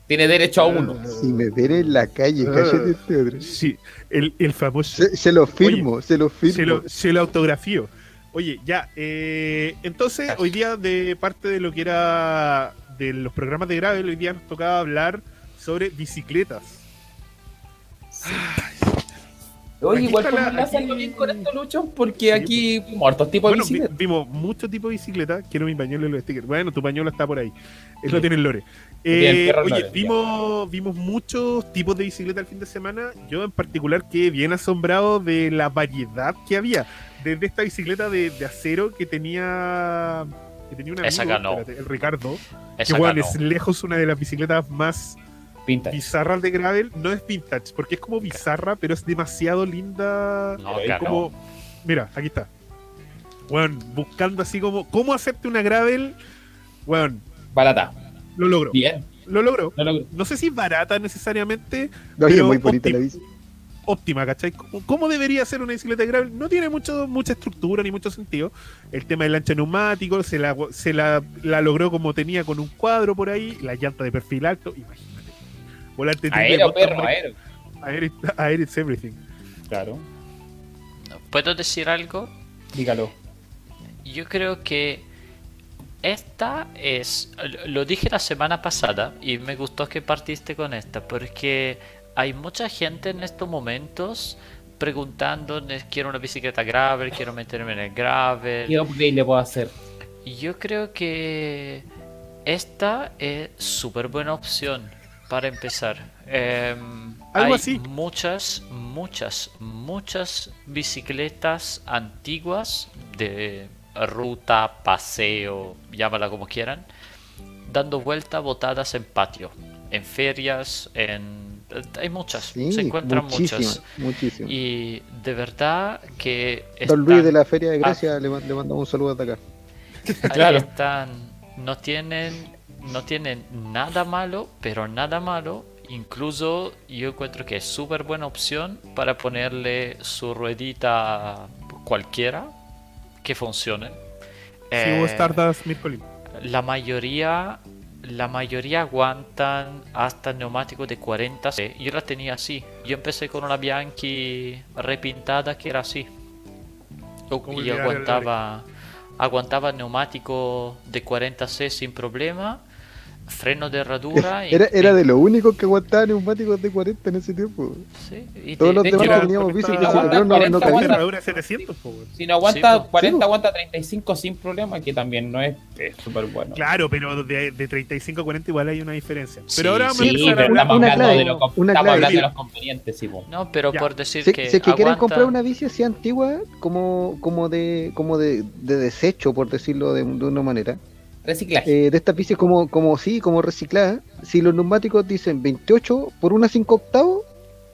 Tiene derecho a uno. Si me ven en la calle, Ah. cállate este otro. Sí, el, el famoso. Se, se lo firmo, se lo firmo. Se lo, se lo autografío. Oye, ya, eh, entonces hoy día de parte de lo que era de los programas de Gravel, hoy día nos tocaba hablar sobre bicicletas. Oye, igual está la- bien con esto, Lucho, porque aquí muertos tipos Bueno, de vi- bicicleta. vimos muchos tipos de bicicletas. Quiero mi pañuelo y los stickers. Bueno, tu pañuelo está por ahí. Él lo tiene en Lore. El Eh, oye, Lore, vimos, vimos muchos tipos de bicicleta el fin de semana. Yo en particular quedé bien asombrado de la variedad que había. Desde esta bicicleta de, de acero que tenía que tenía un Esa ganó. espérate, el Ricardo, Esa que bueno, ganó. es lejos una de las bicicletas más Pinta. bizarras de gravel. No es vintage, porque es como bizarra, pero es demasiado linda. No, Es ganó. como, mira, aquí está. Bueno, buscando así como cómo hacerte una gravel. Bueno, Barata. lo logró. Bien. Lo logró. No lo- No sé si barata necesariamente, Oye, pero muy bonita la óptima. bici. óptima, ¿cachai? ¿Cómo, cómo debería ser una bicicleta de gravel? No tiene mucho, mucha estructura ni mucho sentido. El tema del ancho neumático se, la, se la, la logró como tenía con un cuadro por ahí, la llanta de perfil alto, imagínate. Volante triple Aero, perro, bike, aero. aero, aero it's everything. Claro. ¿Puedo decir algo? Dígalo. Yo creo que esta es, lo dije la semana pasada y me gustó que partiste con esta porque hay mucha gente en estos momentos preguntando, "Ne- quiero una bicicleta gravel, quiero meterme en el gravel. ¿Qué upgrade le puedo hacer? Yo creo que esta es súper buena opción para empezar. Em, Algo hay así. muchas, muchas, muchas bicicletas antiguas de ruta, paseo, llámala como quieran, dando vueltas botadas en patio, en ferias, en... Hay muchas, Sí, se encuentran muchísimas, muchas. muchísimas. Y de verdad que... Don Luis de la Feria de Grecia le, ma- le mandamos un saludo de acá. Ahí Claro. están, no tienen, no tienen nada malo, pero nada malo. Incluso yo encuentro que es súper buena opción para ponerle su ruedita cualquiera que funcione. Si Eh, Stardust Mircolín. la mayoría, la mayoría aguantan hasta neumáticos de 40 c. Yo la tenía así. Yo empecé con una Bianchi repintada que era así. ¿Cómo Y aguantaba, aguantaba neumático de 40C sin problema, freno de herradura. y- Era, era y- de lo único que aguantaba neumáticos de 40 en ese tiempo. sí, y Todos te- los de demás hecho, que teníamos se no, no, no 40 cabían. aguanta. Herradura 700, po, weón. Si no aguanta Sí, po. 40, Sí, aguanta 35 sin problema, que también no es súper bueno. Claro, pero de, de 35 a 40 igual hay una diferencia. Sí, Pero ahora vamos Sí, a pero empezar a una- estamos una hablando, clave, de, lo, una estamos clave. hablando de los convenientes, sí, po. No, pero Ya. por decir Si, que. si es que quieren comprar una bici así antigua, como, como de como de, de desecho, por decirlo de, de una manera, Reciclaje. eh, de estas bicis como, como sí, como recicladas, si los neumáticos dicen 28 por una 5 octavos,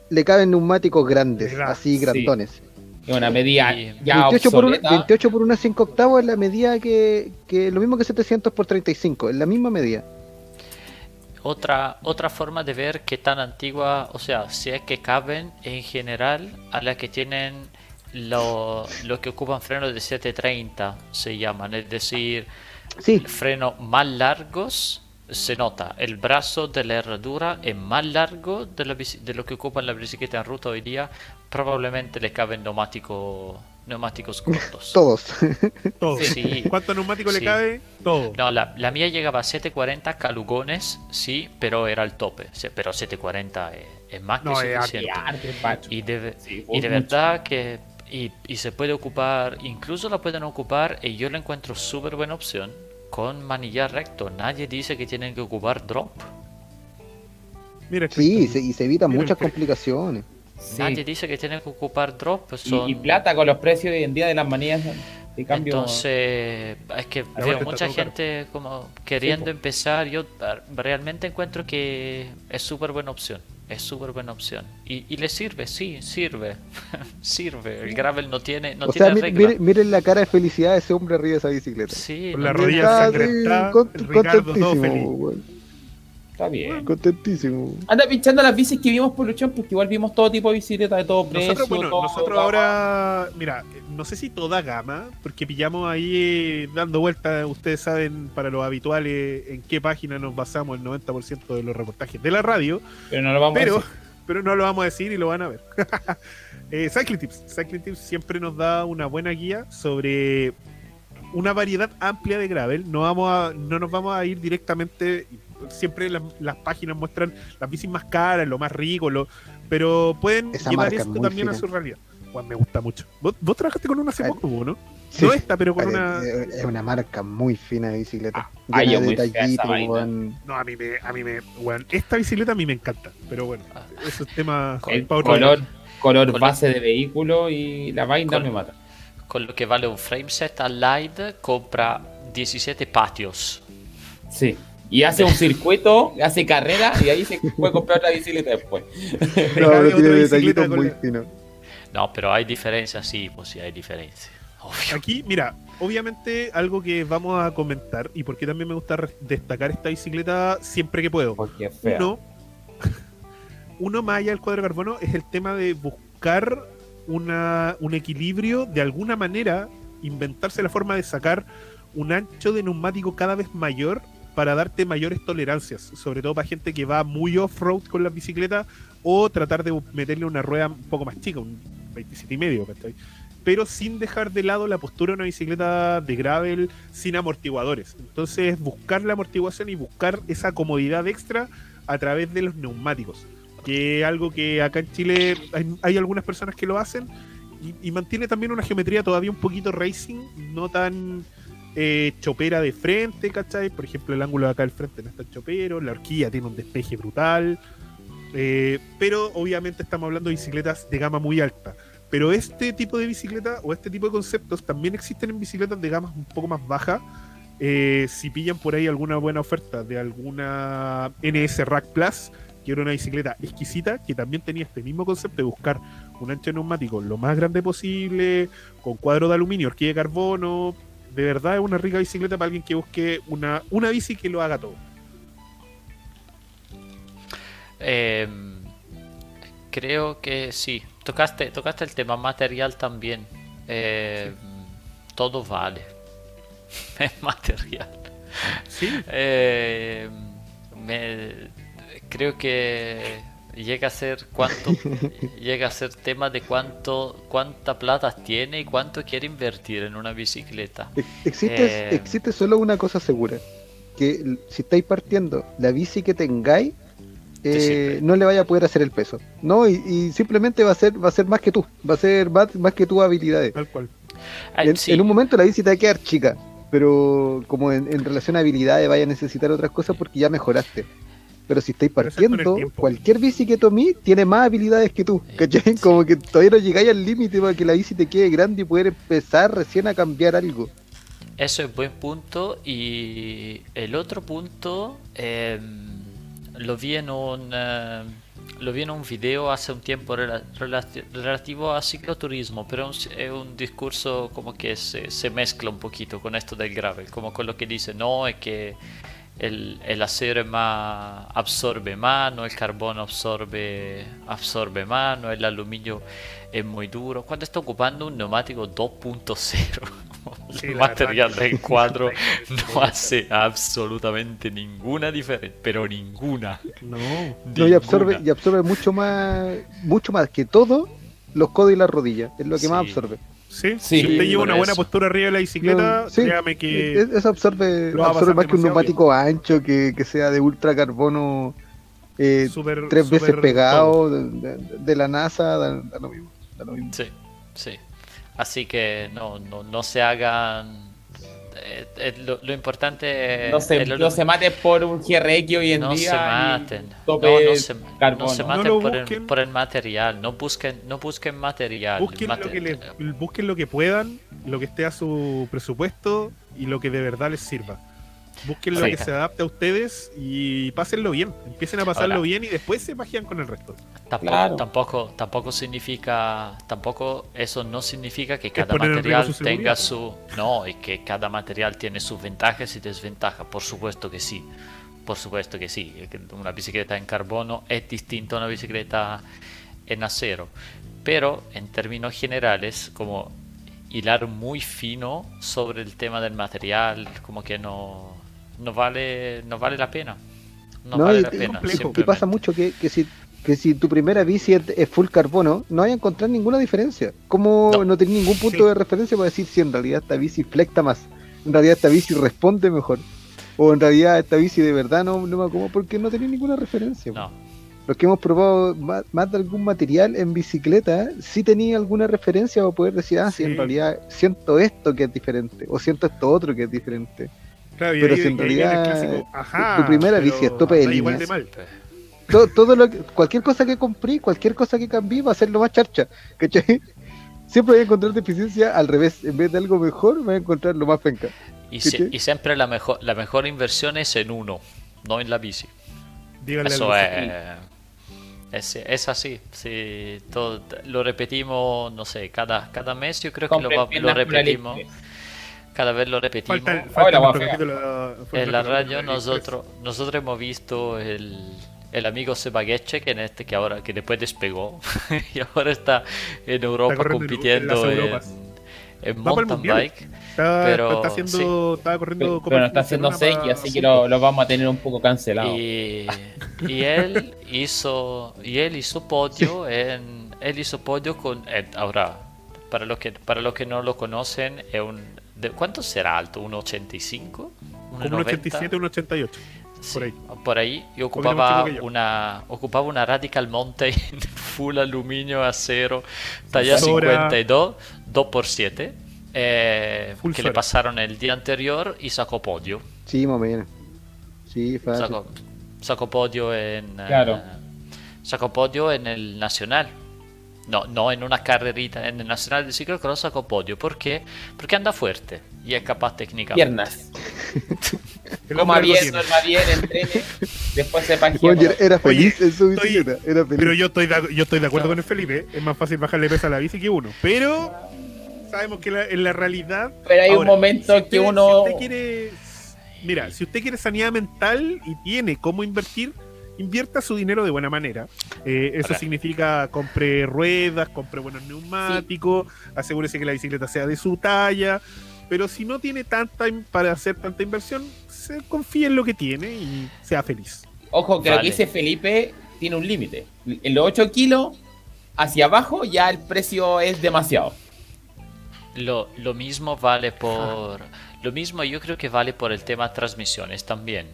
le caben neumáticos grandes, Gra- así sí. grandones. Es una medida ya 28 por, una, obsoleta. 28 por una 5 octavos es la medida que, que lo mismo que 700 por 35, es la misma medida. Otra, otra forma de ver qué tan antigua, o sea, si es que caben en general a las que tienen lo, lo que ocupan frenos de 730, se llaman, es decir, Sí, frenos más largos, se nota, el brazo de la herradura es más largo de, la bici- de lo que ocupan la bicicleta en ruta hoy día, probablemente le caben neumáticos, neumáticos cortos. todos. todo. Sí. ¿Cuánto neumático Sí. le cabe? Todo. No, la, la mía llegaba a 740 calugones, sí, pero era el tope. Sí, Pero 740 es, es más que No, es suficiente. Arte, Pacho. Y de, Sí, y de verdad que. Y, y se puede ocupar, incluso la pueden ocupar, y yo la encuentro súper buena opción, con manillar recto. Nadie dice que tienen que ocupar drop. Mira, Sí, se- y se evitan Mira, muchas complicaciones. Sí. Nadie dice que tienen que ocupar drop. Y- plata con los precios hoy en día de las manías de cambio. Entonces, es que veo mucha caro. gente como queriendo empezar. Yo ah, realmente encuentro que es súper buena opción. Es súper buena opción. Y, y le sirve, sí, sirve. sirve. El gravel no tiene, no o sea, tiene mi- regla. miren, miren la cara de felicidad de ese hombre arriba de esa bicicleta. Sí, Con la rodilla ensangrentada, Ricardo todo feliz. Está bien. Contentísimo. Anda pinchando las bicis que vimos por Luchón, porque igual vimos todo tipo de bicicletas de todo precio. Nosotros, bueno, todo nosotros ahora, mira, no sé si toda gama, porque pillamos ahí eh, dando vueltas, ustedes saben, para los habituales, en qué página nos basamos el 90% de los reportajes de la radio, Pero no lo vamos a pero, decir. pero no lo vamos a decir y lo van a ver. eh, Cycling Tips. Cycling Tips siempre nos da una buena guía sobre una variedad amplia de gravel. No, vamos a, no nos vamos a ir directamente. Siempre las, las páginas muestran las bicis más caras, lo más rico, lo, pero pueden Esa llevar esto también a su realidad. Juan, me gusta mucho. ¿Vos, vos trabajaste con una hace Ay, poco, ¿no? Sí. No esta, pero con Eh, una. eh, Es una marca muy fina de bicicleta. Ah, ay, es de muy fea esa detallitos, vaina. weón. No, a mí me, a mí me, bueno, esta bicicleta a mí me encanta, pero bueno, eso es tema El color, color Color. base de vehículo y la vaina me mata. Con lo que vale un frameset Allied, compra 17 patios. Sí. Y hace un circuito, hace carrera y ahí se puede comprar otra bicicleta después. No, pero tiene bicicleta detallitos muy finos. No, pero hay diferencias, sí, pues sí hay diferencias. Obvio. Aquí, mira, obviamente algo que vamos a comentar y porque también me gusta destacar esta bicicleta siempre que puedo. Porque es fea. Uno, uno más allá del cuadro de carbono es el tema de buscar una, un equilibrio, de alguna manera, inventarse la forma de sacar un ancho de neumático cada vez mayor para darte mayores tolerancias, sobre todo para gente que va muy off-road con la bicicleta o tratar de meterle una rueda un poco más chica, un 27 y medio, pero sin dejar de lado la postura de una bicicleta de gravel sin amortiguadores. Entonces, buscar la amortiguación y buscar esa comodidad extra a través de los neumáticos, que es algo que acá en Chile hay, algunas personas que lo hacen y mantiene también una geometría todavía un poquito racing, no tan eh, chopera de frente, ¿cachai? Por ejemplo, el ángulo de acá del frente no es tan chopero, la horquilla tiene un despeje brutal, eh, pero obviamente estamos hablando de bicicletas de gama muy alta. Pero este tipo de bicicleta o este tipo de conceptos también existen en bicicletas de gamas un poco más baja. Eh, si pillan por ahí alguna buena oferta de alguna NS Rack Plus, que era una bicicleta exquisita, que también tenía este mismo concepto de buscar un ancho neumático lo más grande posible, con cuadro de aluminio, horquilla de carbono. De verdad es una rica bicicleta para alguien que busque una, una bici que lo haga todo. Eh, creo que sí. Tocaste, tocaste el tema material también. Eh, Todo vale. Es material. Sí, Eh, me- creo que llega a ser cuánto llega a ser tema de cuánto cuánta plata tiene y cuánto quiere invertir en una bicicleta. Existe, Eh. existe solo una cosa segura, que si estáis partiendo, la bici que tengáis eh, no le vaya a poder hacer el peso. No, y, y simplemente va a ser, va a ser más que tú, va a ser más, más que tus habilidades. tal cual. Ah, En, sí, en un momento la bici te va a quedar chica, pero como en, en relación a habilidades vaya a necesitar otras cosas porque ya mejoraste. Pero si estáis es partiendo, cualquier bici que tomé tiene más habilidades que tú. ¿Cachai? sí. Como que todavía no llegáis al límite para que la bici te quede grande y poder empezar recién a cambiar algo. Eso es buen punto. Y el otro punto eh, lo vi en un eh, lo vi en un video hace un tiempo rela- relati- relativo a cicloturismo, pero es un, es un discurso como que se, se mezcla un poquito con esto del gravel, como con lo que dice, no, es que el, el acero es más, absorbe más, no el carbono absorbe, absorbe más, no el aluminio es muy duro. Cuando está ocupando un neumático 2.0, Sí, el material verdad del cuadro no hace absolutamente ninguna diferencia, pero ninguna. No. No, y absorbe, y absorbe mucho más, mucho más que todo los codos y las rodillas. Es lo que más absorbe. Sí, Sí, si usted lleva una buena eso. postura arriba de la bicicleta, No, sí. créame que Es- Eso absorbe, absorbe más que un neumático ancho, que, que sea de ultra carbono eh, súper tres veces pegado de, de- de la NASA, da, da lo mismo. da lo mismo. Sí, sí. Así que no, no, no se hagan. Eh, eh, lo, lo importante No se, es lo- no se maten por un GRX hoy en no día. se y maten. tope No, no se, no se maten lo por, el, busquen. por el material. No busquen, no busquen material. Busquen Mate- lo, que les- busquen lo que puedan, lo que esté a su presupuesto y lo que de verdad les sirva. Busquen lo Sí. que se adapte a ustedes y pásenlo bien. Empiecen a pasarlo Ahora. bien y después se magian con el resto. Tampoco, Claro. tampoco, tampoco significa, tampoco eso no significa que cada material su tenga su, no, y que cada material tiene sus ventajas y desventajas, por supuesto que sí, por supuesto que sí. Una bicicleta en carbono es distinta a una bicicleta en acero. Pero en términos generales, como hilar muy fino sobre el tema del material, como que no, no, vale, no vale la pena. No, vale la pena. Y pasa mucho que, que, si, que si tu primera bici es, full carbono, no hay a encontrar ninguna diferencia. Como no, no tenés ningún punto de referencia para decir si en realidad esta bici flecta más, en realidad esta bici responde mejor, o en realidad esta bici de verdad no, no me como porque no tenés ninguna referencia. No. Los que hemos probado más, de algún material en bicicleta, sí tenía alguna referencia para poder decir, ah, sí. en realidad siento esto que es diferente, o siento esto otro que es diferente pero si en realidad tu primera bici es tope de líneas. Todo, lo cualquier cosa que compré, cualquier cosa que cambié va a ser lo más charcha. Siempre voy a encontrar deficiencia al revés. En vez de algo mejor, voy a encontrar lo más penca. Y, siempre la mejor, la mejor inversión es en uno, no en la bici. Eso es, es, así. Sí, todo, lo repetimos, no sé, cada, cada mes yo creo que lo, lo repetimos. Cada vez lo repetimos. en la radio nosotros, nosotros hemos visto el, el amigo Sebagueche que en este que ahora que después despegó y ahora está en Europa compitiendo en, en, mountain bike. Está, pero está haciendo, estaba corriendo pero, pero está haciendo sequía, así que lo, lo, vamos a tener un poco cancelado. Y, y él hizo y él hizo podio en él hizo podio con ahora para los que para los que no lo conocen es un ¿De ¿Cuánto será alto? ¿1,85? Como un 1,87, 1,88. por ahí. Por ahí. Y ocupaba una, ocupaba una Radical Mountain full aluminio acero, talla 52, 2x7. Eh, que le pasaron el día anterior y sacó podio. Sí, más o menos. Sí, fácil. Sacó, sacó podio en. Claro. Eh, sacó podio en el Nacional. No, no en una carrerita en el Nacional de Ciclocross sacó podio. ¿Por qué? Porque anda fuerte y es capaz técnicamente. Piernas. Coma bien, duerma bien, entrene, después se Oye, era feliz en su bicicleta, era feliz. Pero yo estoy de, yo estoy de acuerdo con el Felipe, es más fácil bajarle peso a la bici que uno. Pero sabemos que en la realidad... Pero hay un momento que uno... Si usted quiere... Mira, si usted quiere sanidad mental y tiene cómo invertir, invierta su dinero de buena manera. Eh, eso significa compre ruedas, compre buenos neumáticos, asegúrese que la bicicleta sea de su talla. Pero si no tiene tanta para hacer tanta inversión, se confíe en lo que tiene y sea feliz. Ojo, que lo que dice Felipe tiene un límite. En los 8 kilos hacia abajo ya el precio es demasiado. Lo, lo mismo vale por... Lo mismo yo creo que vale por el tema transmisiones también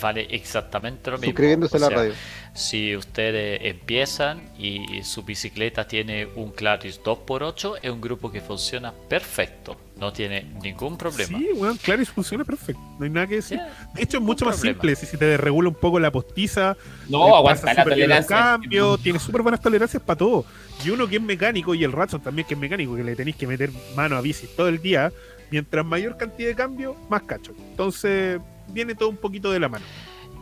vale exactamente lo mismo. Suscribiéndose a la radio. Si ustedes empiezan y su bicicleta tiene un Claris 2x8, es un grupo que funciona perfecto. No tiene ningún problema. Sí, bueno, Claris funciona perfecto. No hay nada que decir. de hecho, es mucho más simple. Si te regula un poco la postiza, no, aguanta la tolerancia. Cambio, tiene súper buenas tolerancias para todo. Y uno que es mecánico, y el Ratson también que es mecánico, que le tenéis que meter mano a bici todo el día. Mientras mayor cantidad de cambio, más cacho. Entonces, viene todo un poquito de la mano.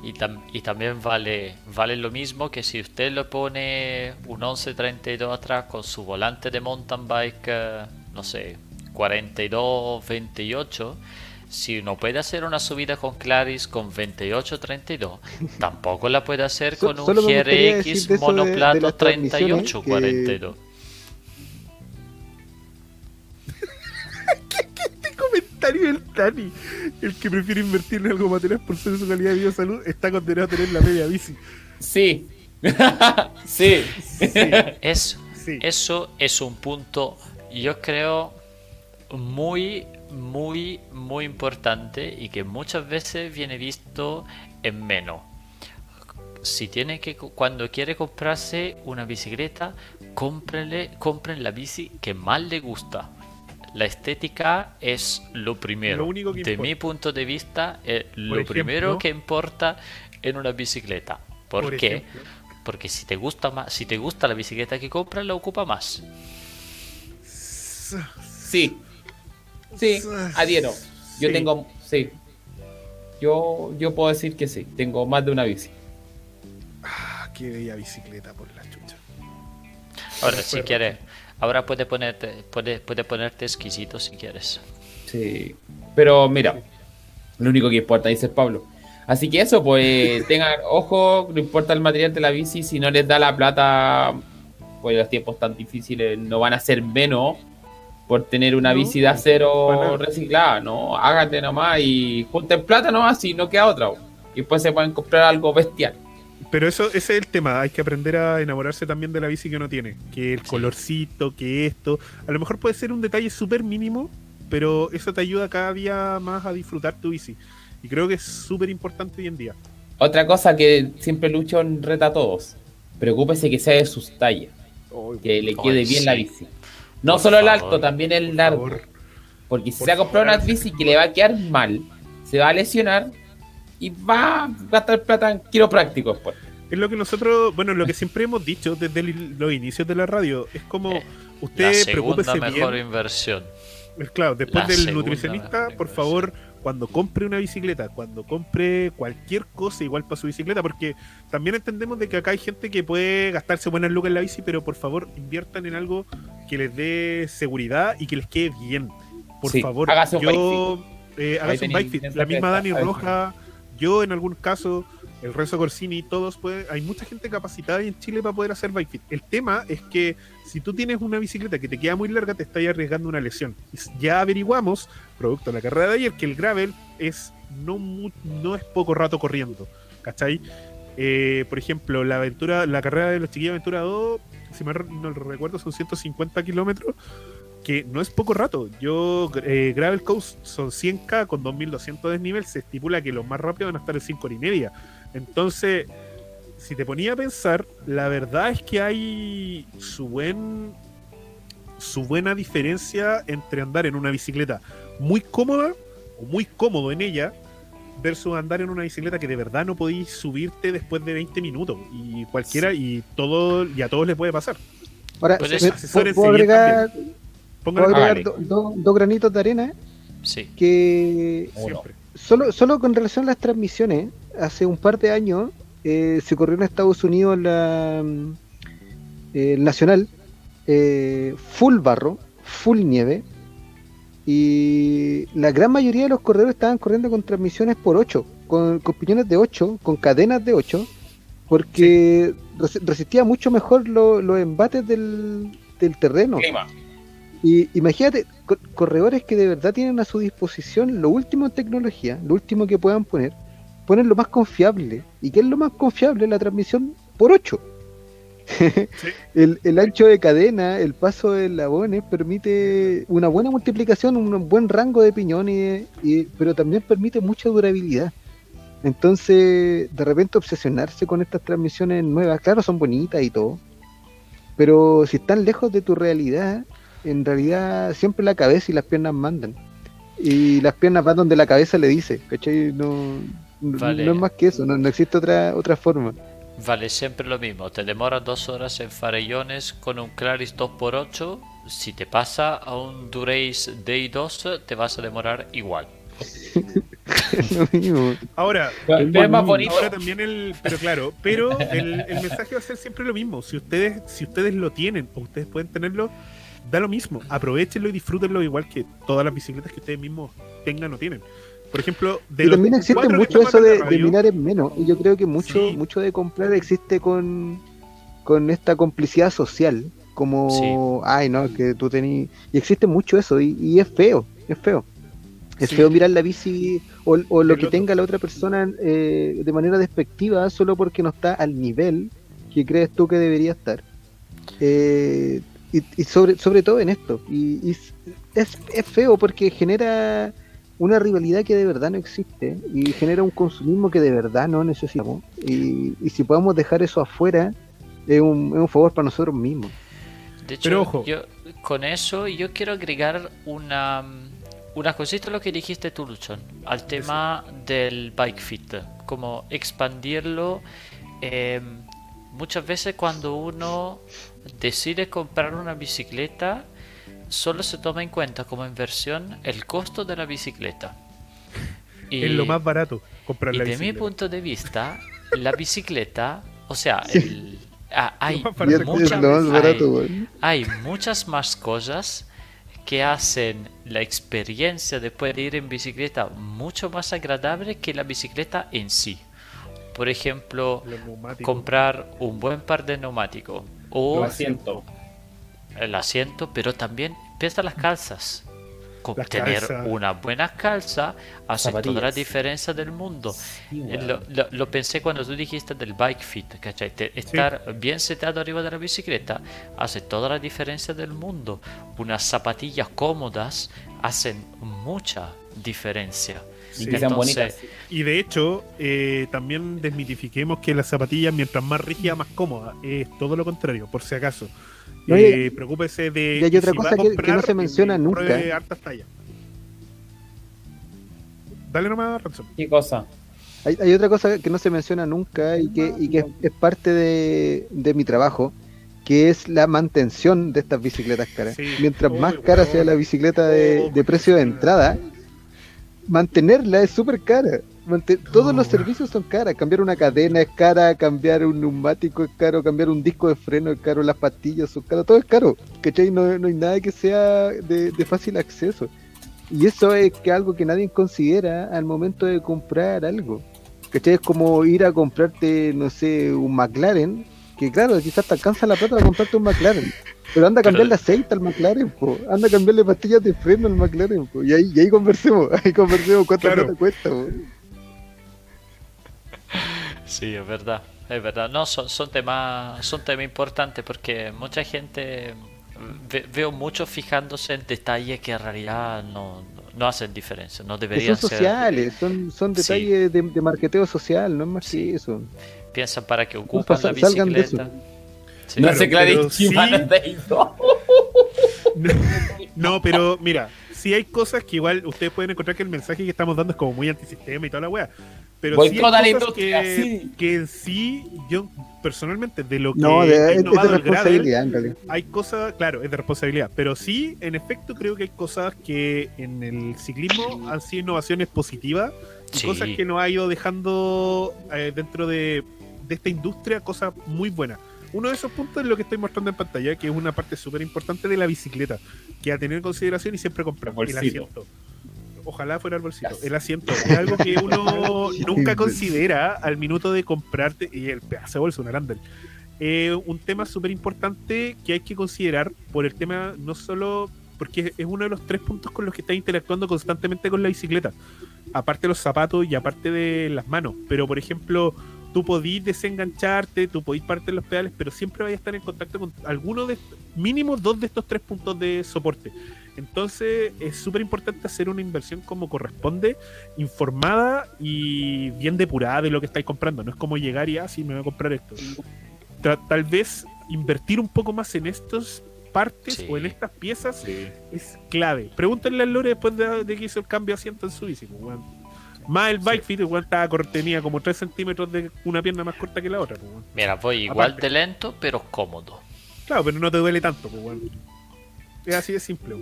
Y, y, también vale, vale lo mismo que si usted le pone un 1132 atrás con su volante de mountain bike, eh, no sé, 42, 28, si no puede hacer una subida con Claris con 28-32, tampoco la puede hacer con un GRX monoplato 38-42. El Tani, el que prefiere invertir en algo material por ser su calidad de vida y salud, está condenado a tener la media bici. Sí. sí. Eso, eso es un punto, yo creo, muy, muy, muy importante y que muchas veces viene visto en menos. Si tiene que, cuando quiere comprarse una bicicleta, cómprenle, compren la bici que más le gusta la estética es lo primero. de mi punto de vista, es lo primero que importa en una bicicleta. ¿Por, qué? Porque si te gusta más, si te gusta la bicicleta que compras, la ocupa más. Sí. Sí, adhiero. Yo tengo, sí. Yo, yo puedo decir que sí, tengo más de una bici. Ah, qué bella bicicleta por la chucha. Ahora, si quieres, Ahora puede ponerte, puede, puede ponerte exquisito si quieres. Sí. Pero mira, lo único que importa, dice Pablo. Así que eso, pues tengan ojo, no importa el material de la bici, si no les da la plata, pues los tiempos tan difíciles no van a ser menos por tener una bici de acero reciclada, ¿no? Hágate nomás y junten plata nomás y no queda otra. Y después se pueden comprar algo bestial. Pero eso, ese es el tema, hay que aprender a enamorarse también de la bici que uno tiene. Que el colorcito, que esto. A lo mejor puede ser un detalle súper mínimo, pero eso te ayuda cada día más a disfrutar tu bici. Y creo que es súper importante hoy en día. Otra cosa que siempre lucho reta a todos. Preocúpese que sea de sus tallas. que le quede bien la bici. No solo el alto, también el largo. Porque si se ha comprado una bici que le va a quedar mal, se va a lesionar y va a gastar plata en quiropráctico después. Es lo que nosotros, bueno, lo que siempre hemos dicho desde los inicios de la radio. Es como, eh, usted la mejor inversión. Claro, después del nutricionista, por favor, cuando compre una bicicleta, cuando compre cualquier cosa igual para su bicicleta, porque también entendemos de que acá hay gente que puede gastarse buenas lucas en la bici, pero por favor inviertan en algo que les dé seguridad y que les quede bien. Por favor, yo eh, un bike fit. La misma Dani Roja, yo en algún caso el Renzo Corsini, todos pueden, hay mucha gente capacitada en Chile para poder hacer bike fit. El tema es que si tú tienes una bicicleta que te queda muy larga, te estás arriesgando una lesión. Ya averiguamos, producto de la carrera de ayer, que el gravel es no, no es poco rato corriendo. ¿Cachai? Eh, por ejemplo, la aventura, la carrera de los chiquillos Aventura 2, si me no recuerdo, son 150 kilómetros, que no es poco rato. Yo, eh, Gravel Coast son 100k con 2200 de desnivel, se estipula que los más rápidos van a estar en 5 horas y media. Entonces, si te ponía a pensar, la verdad es que hay su buen su buena diferencia entre andar en una bicicleta muy cómoda o muy cómodo en ella versus andar en una bicicleta que de verdad no podéis subirte después de 20 minutos y cualquiera y todo y a todos les puede pasar. Ahora, ¿puedo agregar, dos granitos de arena? Sí. Que solo, solo con relación a las transmisiones, hace un par de años eh, se corrió en Estados Unidos la eh, nacional, eh, full barro, full nieve, y la gran mayoría de los corredores estaban corriendo con transmisiones por 8, con, con piñones de 8, con cadenas de 8, porque resistía mucho mejor los embates del, terreno. Y imagínate, corredores que de verdad tienen a su disposición lo último en tecnología, lo último que puedan poner, ponen lo más confiable. ¿Y qué es lo más confiable? La transmisión por 8. el, ancho de cadena, el paso de labones permite una buena multiplicación, un buen rango de piñones, y, pero también permite mucha durabilidad. Entonces, de repente obsesionarse con estas transmisiones nuevas, claro, son bonitas y todo, pero si están lejos de tu realidad, en realidad siempre la cabeza y las piernas mandan. Y las piernas van donde la cabeza le dice, ¿cachai? No, no es más que eso, no, existe otra, otra forma. Vale siempre lo mismo, te demoras dos horas en farellones con un Claris 2x8, si te pasa a un Durace Day2 te vas a demorar igual. Ahora, ahora también el, pero claro, pero el, el, mensaje va a ser siempre lo mismo. Si ustedes, si ustedes lo tienen o ustedes pueden tenerlo, da lo mismo. Aprovechenlo y disfrútenlo igual que todas las bicicletas que ustedes mismos tengan o tienen. Por ejemplo, de también existe mucho eso de, minar en menos. Y yo creo que mucho, mucho de comprar existe con, con esta complicidad social. Como, ay, no, que tú tenés. Y existe mucho eso. Y, es feo, es feo. Es feo mirar la bici o, lo que tenga la otra persona eh, de manera despectiva solo porque no está al nivel que crees tú que debería estar. Eh, y, sobre, sobre todo en esto. Y, es, es feo porque genera una rivalidad que de verdad no existe y genera un consumismo que de verdad no necesitamos. Y, si podemos dejar eso afuera, es un, es un favor para nosotros mismos. De hecho, Yo, con eso yo quiero agregar una, una cosita a lo que dijiste tú, Luchón, al tema del bike fit, como expandirlo. Eh, muchas veces cuando uno decide comprar una bicicleta, solo se toma en cuenta como inversión el costo de la bicicleta. Y, es lo más barato comprar la bicicleta. De mi punto de vista, la bicicleta, o sea, hay, hay muchas más cosas que hacen la experiencia de ir en bicicleta mucho más agradable que la bicicleta en sí. Por ejemplo, comprar un buen par de neumáticos o el asiento. El asiento, pero también piensa las calzas tener una buena calza hace toda la diferencia del mundo. Eh, lo, pensé cuando tú dijiste del bike fit, ¿cachai? estar bien sentado arriba de la bicicleta hace toda la diferencia del mundo. Unas zapatillas cómodas hacen mucha diferencia. Y bonitas. Y de hecho, eh, también desmitifiquemos que las zapatillas, mientras más rígida, más cómoda. Es todo lo contrario, por si acaso. No, eh, preocúpese de. Y hay otra cosa que, no se menciona nunca. Dale nomás razón. ¿Qué cosa? Hay, hay, otra cosa que no se menciona nunca y que, y que es, parte de, de, mi trabajo, que es la mantención de estas bicicletas caras. Mientras más cara sea la bicicleta de, de precio de entrada, mantenerla es súper cara todos los servicios son caros. Cambiar una cadena es cara, cambiar un neumático es caro, cambiar un disco de freno es caro, las pastillas son caras, todo es caro. ¿Cachai? No, no hay nada que sea de, fácil acceso. Y eso es que algo que nadie considera al momento de comprar algo. ¿Cachai? Es como ir a comprarte, no sé, un McLaren, que claro, quizás te alcanza la plata para comprarte un McLaren. Pero anda a cambiarle aceite al McLaren, po. anda a cambiarle pastillas de freno al McLaren, po. y ahí, y ahí conversemos, ahí conversemos cuánto plata cuesta. Po. Sí, es verdad, es verdad. No, son, son temas son temas importantes porque mucha gente veo mucho fijándose en detalles que en realidad no, no hacen diferencia, no deberían son sociales, son, son detalles de, de, marketeo social, no es más que eso. Piensan para que ocupan la bicicleta. no sé claro, sí. no, pero mira, si hay cosas que igual ustedes pueden encontrar que el mensaje que estamos dando es como muy antisistema y toda la wea. Pero sí hay cosas que, que, en sí, yo personalmente, de lo que no, de, es de responsabilidad, hay cosas, claro, es de responsabilidad, pero sí, en efecto, creo que hay cosas que en el ciclismo han sido innovaciones positivas y cosas que nos ha ido dejando eh, dentro de, de esta industria cosas muy buenas. Uno de esos puntos es lo que estoy mostrando en pantalla, que es una parte súper importante de la bicicleta, que a tener en consideración y siempre comprar. El asiento. Ojalá fuera el bolsito. El asiento. Es algo que uno nunca considera al minuto de comprarte y el pedazo de bolso, un arandel. Eh, un tema súper importante que hay que considerar por el tema no solo porque es uno de los tres puntos con los que estás interactuando constantemente con la bicicleta, aparte de los zapatos y aparte de las manos, pero por ejemplo tú podís desengancharte, tú podís partir los pedales, pero siempre vais a estar en contacto con alguno de mínimo dos de estos tres puntos de soporte. Entonces es súper importante hacer una inversión como corresponde, informada y bien depurada de lo que estáis comprando. No es como llegar y así ah, me voy a comprar esto. tal vez invertir un poco más en estas partes o en estas piezas es clave. Pregúntenle a Lore después de, que hizo el cambio de asiento en su bici. Pues, más el bike fit igual estaba, tenía como 3 centímetros de una pierna más corta que la otra. Pues, Mira, voy igual de lento, pero cómodo. Claro, pero no te duele tanto. Pues, es así de simple.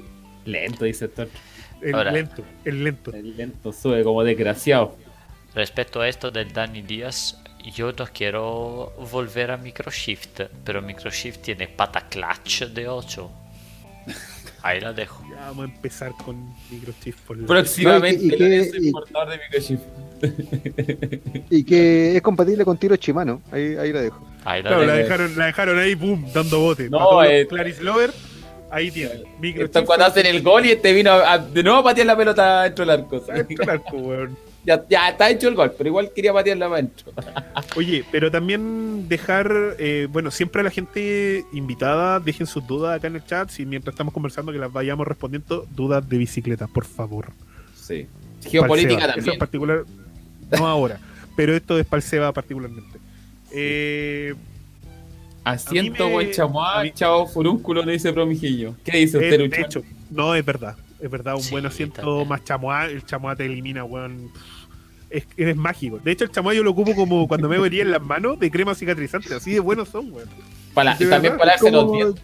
Lento, dice Thor. El lento, el lento. El lento sube como desgraciado. Respecto a esto del Danny Díaz, yo no quiero volver a Microshift, pero Microshift tiene pata clutch de 8. Ahí la dejo. Ya vamos a empezar con Microshift. Próximamente, y que, y, importador de Microshift. y que es compatible con tiro Shimano. Ahí, ahí la dejo. Ahí la, claro, la dejaron, la dejaron ahí, boom, dando bote. No, eh, Clarice Lover Ahí tiene. Esto cuando hacen el gol y este vino de nuevo a patear la pelota dentro del arco. Dentro del arco, weón. Ya, ya, está hecho el gol, pero igual quería patearla para adentro. Oye, pero también dejar, eh, bueno, siempre a la gente invitada, dejen sus dudas acá en el chat, si mientras estamos conversando que las vayamos respondiendo, dudas de bicicleta, por favor. Sí. Geopolítica también. Eso en particular, no ahora, pero esto es Palseba particularmente. Eh, Asiento buen chamois, chao furúnculo, le dice Promijillo. ¿Qué dice usted, De hecho, no, es verdad. Es verdad, un buen asiento más chamois, el chamois te elimina, weón. Es, es, mágico. De hecho, el chamois yo lo ocupo como cuando me vería en las manos de crema cicatrizante. Así de buenos son, weón. Para, y también para hacer los dientes.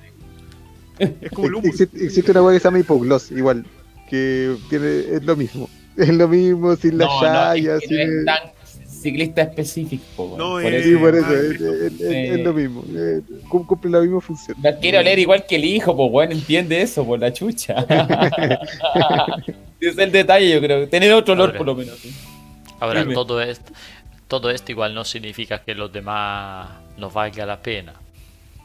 Es como el. Existe, existe, una weá que se llama hipogloss, igual. Que tiene, es lo mismo. Es lo mismo sin la no, sin... ciclista específico. No, por es- eso. Sí, por eso, Ah, es, es- es- es lo mismo. eh, cum- cumple la misma función. La quiere oler igual que el hijo, pues bueno, entiende eso, por la chucha. es el detalle, yo creo. Tener otro olor, por lo menos. sí. Ahora, Dime. todo esto, todo esto igual no significa que los demás no valga la pena.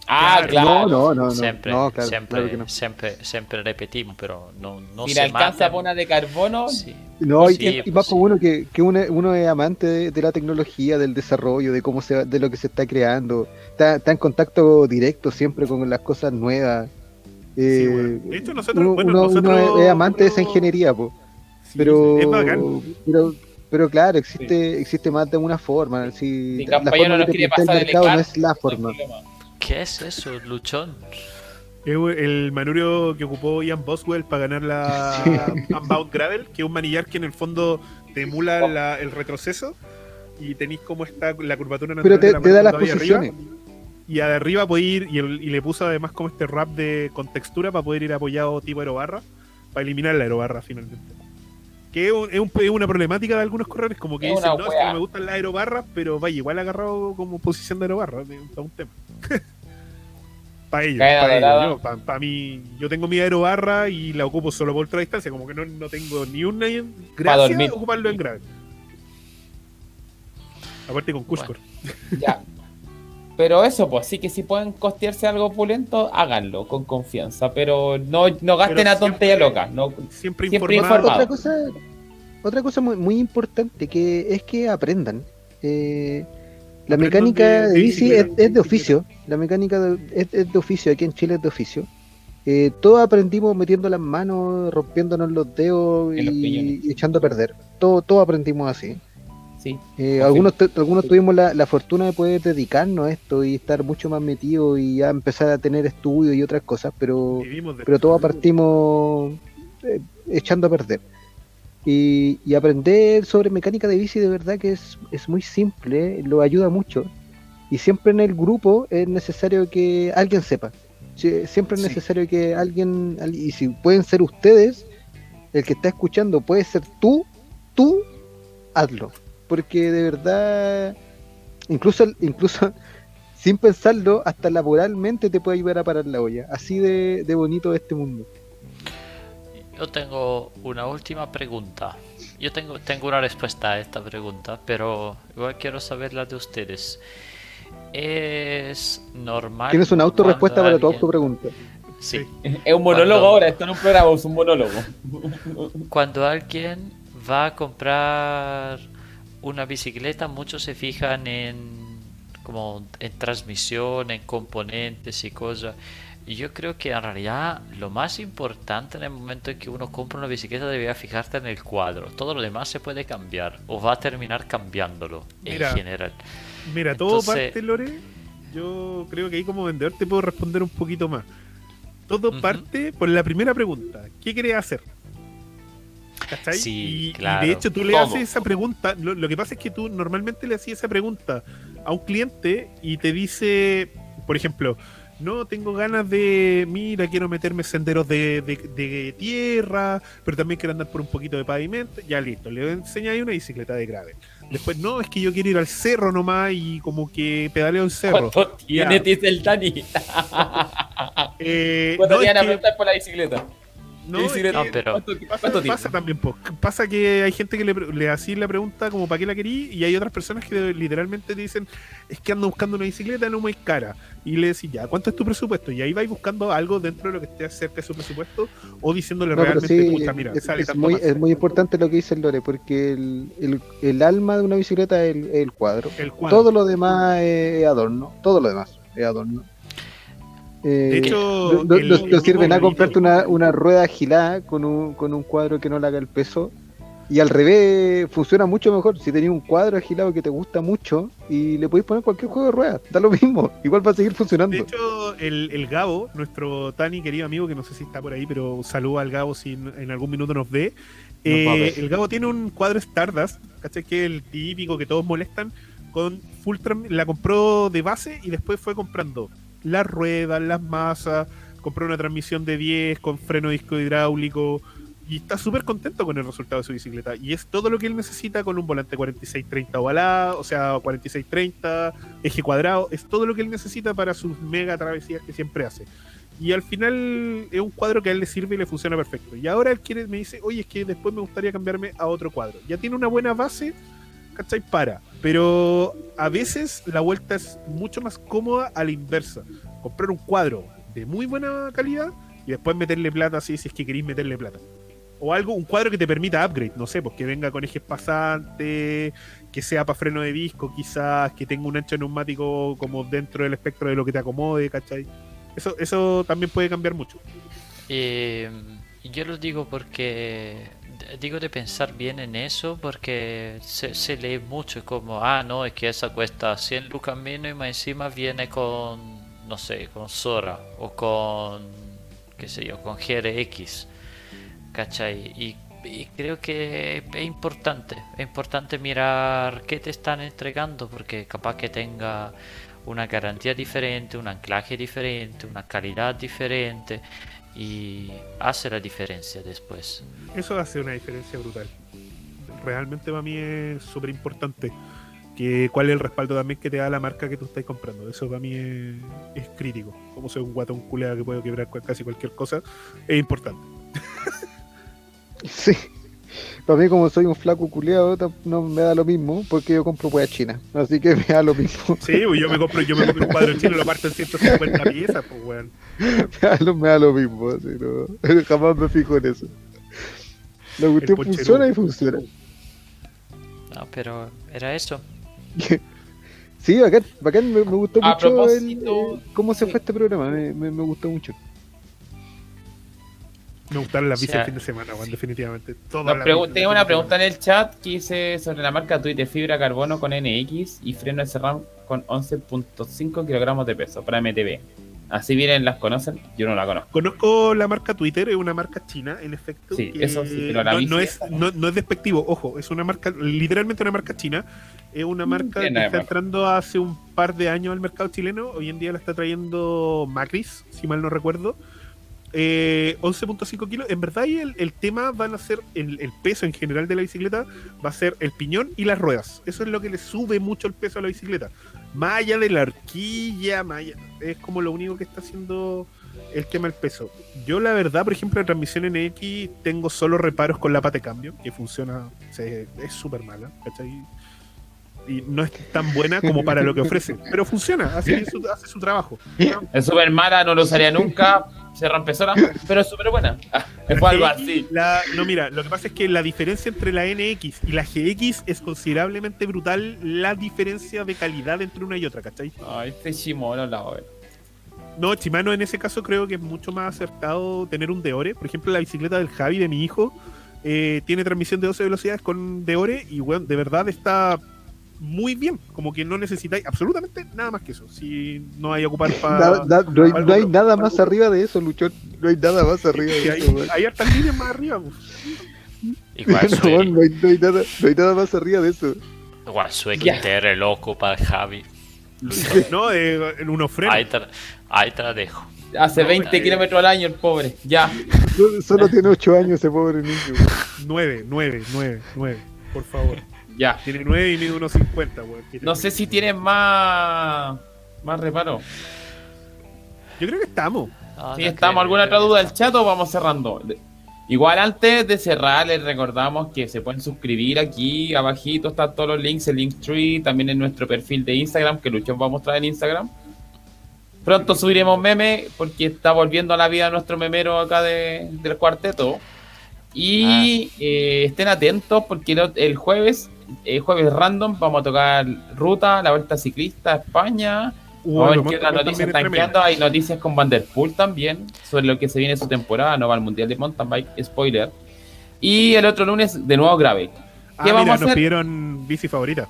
Ah, Claro. No, no, no, siempre, no, claro, siempre, claro que no. siempre, siempre repetimos, pero no, no si se le alcanza por una de carbono, Sí. No, y, Sí, y pues más sí. por uno que, que uno, uno es amante de, de la tecnología, del desarrollo, de cómo se va- de lo que se está creando. Está, está en contacto directo siempre con las cosas nuevas. Sí, Eh, bueno. Hecho, nosotros, uno, bueno, uno- es, es amante de esa ingeniería, po. Sí, pero, es bacán. pero pero claro, existe existe más de una forma. Si, Si la Campaña no forma nos quiere pasar el mercado no es la forma. ¿Qué es eso, Luchón? El manurio que ocupó Ian Boswell para ganar la Sí. Unbound Gravel, que es un manillar que en el fondo te emula la- el retroceso y tenéis como está la curvatura natural Pero te, de la te da las vais arriba. posiciones. Y de arriba puede ir, y, el- y le puso además como este wrap de, con textura para poder ir apoyado tipo aerobarra, para eliminar la aerobarra finalmente. Que es, un- es un- es una problemática de algunos corredores, como que Es dicen, no, es que no me gustan las aerobarras, pero vaya, igual agarrado como posición de aerobarra, es un- tema. para ellos, para ellos, yo, para mí, yo tengo mi aerobarra y la ocupo solo por ultra distancia, como que no, no tengo ni una gracia de ocuparlo en grave. Aparte con Cuscor. Ya. Pero eso, pues sí que si pueden costearse algo opulento, háganlo con confianza. Pero no, no gasten Pero a tontería loca. No, Siempre, Siempre informado. Otra cosa, otra cosa muy, muy importante que es que aprendan. Eh, la mecánica de- de, bici es, de oficio. La mecánica de- es, es de oficio. Aquí en Chile es de oficio. Eh, todos aprendimos metiendo las manos, rompiéndonos los dedos los y, piñones. y echando a perder. Todo, todo aprendimos así. Sí. Eh, algunos, algunos tuvimos la, la fortuna de poder dedicarnos a esto y estar mucho más metidos y ya empezar a tener estudios y otras cosas, pero pero todos partimos eh, echando a perder. Y, y aprender sobre mecánica de bici de verdad que es, es muy simple, lo ayuda mucho. Y siempre en el grupo es necesario que alguien sepa. Sie- Siempre es Sí. necesario que alguien, al- y si pueden ser ustedes, el que está escuchando puede ser tú, tú, hazlo. Porque de verdad, incluso, incluso sin pensarlo, hasta laboralmente te puede ayudar a parar la olla. Así de, de bonito es este mundo. Yo tengo una última pregunta. Yo tengo, tengo una respuesta a esta pregunta, pero igual quiero saber la de ustedes. ¿Es normal? Tienes una autorrespuesta para tu alguien- autopregunta. Sí. Es un monólogo Cuando- ahora, esto no es un programa, es un monólogo. Cuando alguien va a comprar una bicicleta, muchos se fijan en como en transmisión, en componentes y cosas. Y yo creo que en realidad lo más importante en el momento en que uno compra una bicicleta debería fijarte en el cuadro. Todo lo demás se puede cambiar o va a terminar cambiándolo Mira, en general. Mira, todo parte, Lore. Yo creo que ahí como vendedor te puedo responder un poquito más. Todo parte por la primera pregunta. ¿Qué querés hacer? ¿Cachai? Sí, y, y claro. de hecho tú le haces esa pregunta. Lo, lo que pasa es que tú normalmente le hacías esa pregunta a un cliente y te dice, por ejemplo, no tengo ganas de, mira, quiero meterme en senderos de, de- de tierra, pero también quiero andar por un poquito de pavimento. Ya listo, le enseñáis una bicicleta de gravel. Después, no, es que yo quiero ir al cerro nomás y como que pedaleo el cerro. ¿Cuánto tiene? Dice el Dani. Eh, ¿Cuánto no, te van a que- preguntar por la bicicleta? No, pero- ¿Cuánto, pasa, cuánto tiene? pasa también, po. pasa que hay gente que le, le hacía la pregunta como para qué la querí y hay otras personas que literalmente te dicen es que ando buscando una bicicleta no muy cara y le decís ya, ¿cuánto es tu presupuesto? Y ahí vais buscando algo dentro de lo que esté cerca de su presupuesto o diciéndole No, realmente, sí, pucha, mira, es, sale es tanto muy, más". es muy importante lo que dice el Lore, porque el, el- el alma de una bicicleta es el, el cuadro. el cuadro. Todo lo demás es adorno. Todo lo demás es adorno. Eh, De hecho, no, no- el- no- no sirve nada el- comprarte una, una rueda agilada con un, con un cuadro que no le haga el peso. Y al revés, funciona mucho mejor. Si tenéis un cuadro agilado que te gusta mucho y le podéis poner cualquier juego de ruedas, da lo mismo. Igual va a seguir funcionando. De hecho, el, el Gabo, nuestro Tani querido amigo, que no sé si está por ahí, pero saluda al Gabo si en, algún minuto nos ve. Eh, a el Gabo tiene un cuadro Stardust, ¿cachai? Que es el típico que todos molestan, con full tram- la compró de base y después fue comprando las ruedas, las masas, compró una transmisión de 10 con freno disco hidráulico, y está súper contento con el resultado de su bicicleta. Y es todo lo que él necesita con un volante 4630 ovalá, o sea, 4630, eje cuadrado, es todo lo que él necesita para sus mega travesías que siempre hace. Y al final es un cuadro que a él le sirve y le funciona perfecto. Y ahora él quiere, me dice, oye, es que después me gustaría cambiarme a otro cuadro. Ya tiene una buena base, ¿cachai? Para. Pero a veces la vuelta es mucho más cómoda a la inversa. Comprar un cuadro de muy buena calidad y después meterle plata así si es que queréis meterle plata o algo, un cuadro que te permita upgrade, no sé, pues que venga con ejes pasantes, que sea para freno de disco, quizás, que tenga un ancho neumático como dentro del espectro de lo que te acomode, ¿cachai? Eso, eso también puede cambiar mucho. Y yo lo digo porque digo de pensar bien en eso porque se, lee mucho como, ah, no, es que esa cuesta 100 lucas menos y más encima viene con, no sé, con Sora o con, qué sé yo, con GRX. ¿cachai? Y, creo que es importante, es importante mirar qué te están entregando, porque capaz que tenga una garantía diferente, un anclaje diferente, una calidad diferente y hace la diferencia después. Eso hace una diferencia brutal. Realmente para mí es súper importante. Que, cuál es el respaldo también que te da la marca que tú estás comprando. Eso para mí es, crítico. Como soy un guatón culeado que puedo quebrar casi cualquier cosa, es importante. Sí. Para mí, como soy un flaco culeado, no me da lo mismo porque yo compro hueá china. Así que me da lo mismo. Sí, pues yo me compro, yo me compro un cuadro chino y lo parto en 150 piezas, pues weón. Me da, lo mismo, así, no, jamás me fijo en eso. La cuestión funciona y funciona. No, pero era eso. sí, bacán, bacán me, me gustó mucho el, cómo se fue este programa, me, me, me gustó mucho. Me gustaron las bicis el fin de semana, Juan, definitivamente. tengo una pregunta en el chat que hice sobre la marca Twitter fibra carbono con NX y freno SRAM con 11.5 kilogramos de peso para MTB. Así vienen, ¿las conocen? Yo no la conozco. Conozco la marca Twitter, es una marca china, en efecto. Sí, eso sí, pero la no, no, es, no, es despectivo, ojo, es una marca, literalmente una marca china. Es una mm, marca que está entrando hace un par de años al mercado chileno. Hoy en día la está trayendo Macris, si mal no recuerdo. 11.5 eh, kilos. En verdad, el, el, tema van a ser el, peso en general de la bicicleta, va a ser el piñón y las ruedas. Eso es lo que le sube mucho el peso a la bicicleta. Más allá de la horquilla, es como lo único que está haciendo el tema del peso. Yo, la verdad, por ejemplo, la transmisión NX tengo solo reparos con la pata de cambio, que funciona, es súper mala, y no es tan buena como para lo que ofrece, pero funciona, hace su, hace su trabajo. Es súper mala, no lo usaría nunca, se rompe sola, pero es súper buena. Es algo así. no, mira, lo que pasa es que la diferencia entre la NX y la GX es considerablemente brutal la diferencia de calidad entre una y otra, ¿cachai? Ay, este Shimano la ver. No, Shimano en ese caso creo que es mucho más acertado tener un Deore. Por ejemplo, la bicicleta del Javi, de mi hijo, eh, tiene transmisión de 12 velocidades con Deore y, bueno, de verdad está muy bien, como que no necesitáis absolutamente nada más que eso. Si no hay ocupar para. no, hay, nada más arriba de eso, Luchón. No hay nada más arriba de hay, eso. Hay hartas líneas más arriba. Igual no, no, hay, no, hay nada, no hay nada más arriba de eso. Igual su XTR loco para Javi. No, eh, en unos frenos. Ahí te, ahí te la dejo. Hace 20 kilómetros al año el pobre, ya. Solo tiene 8 años ese pobre niño. 9, 9, 9, 9, por favor. Ya. Tiene 9 y mide unos 50, No sé si tienen más, más reparo. Yo creo que estamos. si estamos. ¿Alguna otra duda del chat o vamos cerrando? Igual antes de cerrar, les recordamos que se pueden suscribir aquí, abajito están todos los links, el Linktree, también en nuestro perfil de Instagram, que Luchón va a mostrar en Instagram. Pronto subiremos meme, porque está volviendo a la vida nuestro memero acá del cuarteto. Y ah. eh, estén atentos porque el jueves el jueves random vamos a tocar ruta, la vuelta ciclista a España. vamos a ver qué noticias están quedando. Hay noticias con Vanderpool también sobre lo que se viene su temporada. No va al Mundial de Mountain Bike, spoiler. Y el otro lunes, de nuevo, grave. ¿Qué ah, vamos a hacer? nos pidieron bici favorita.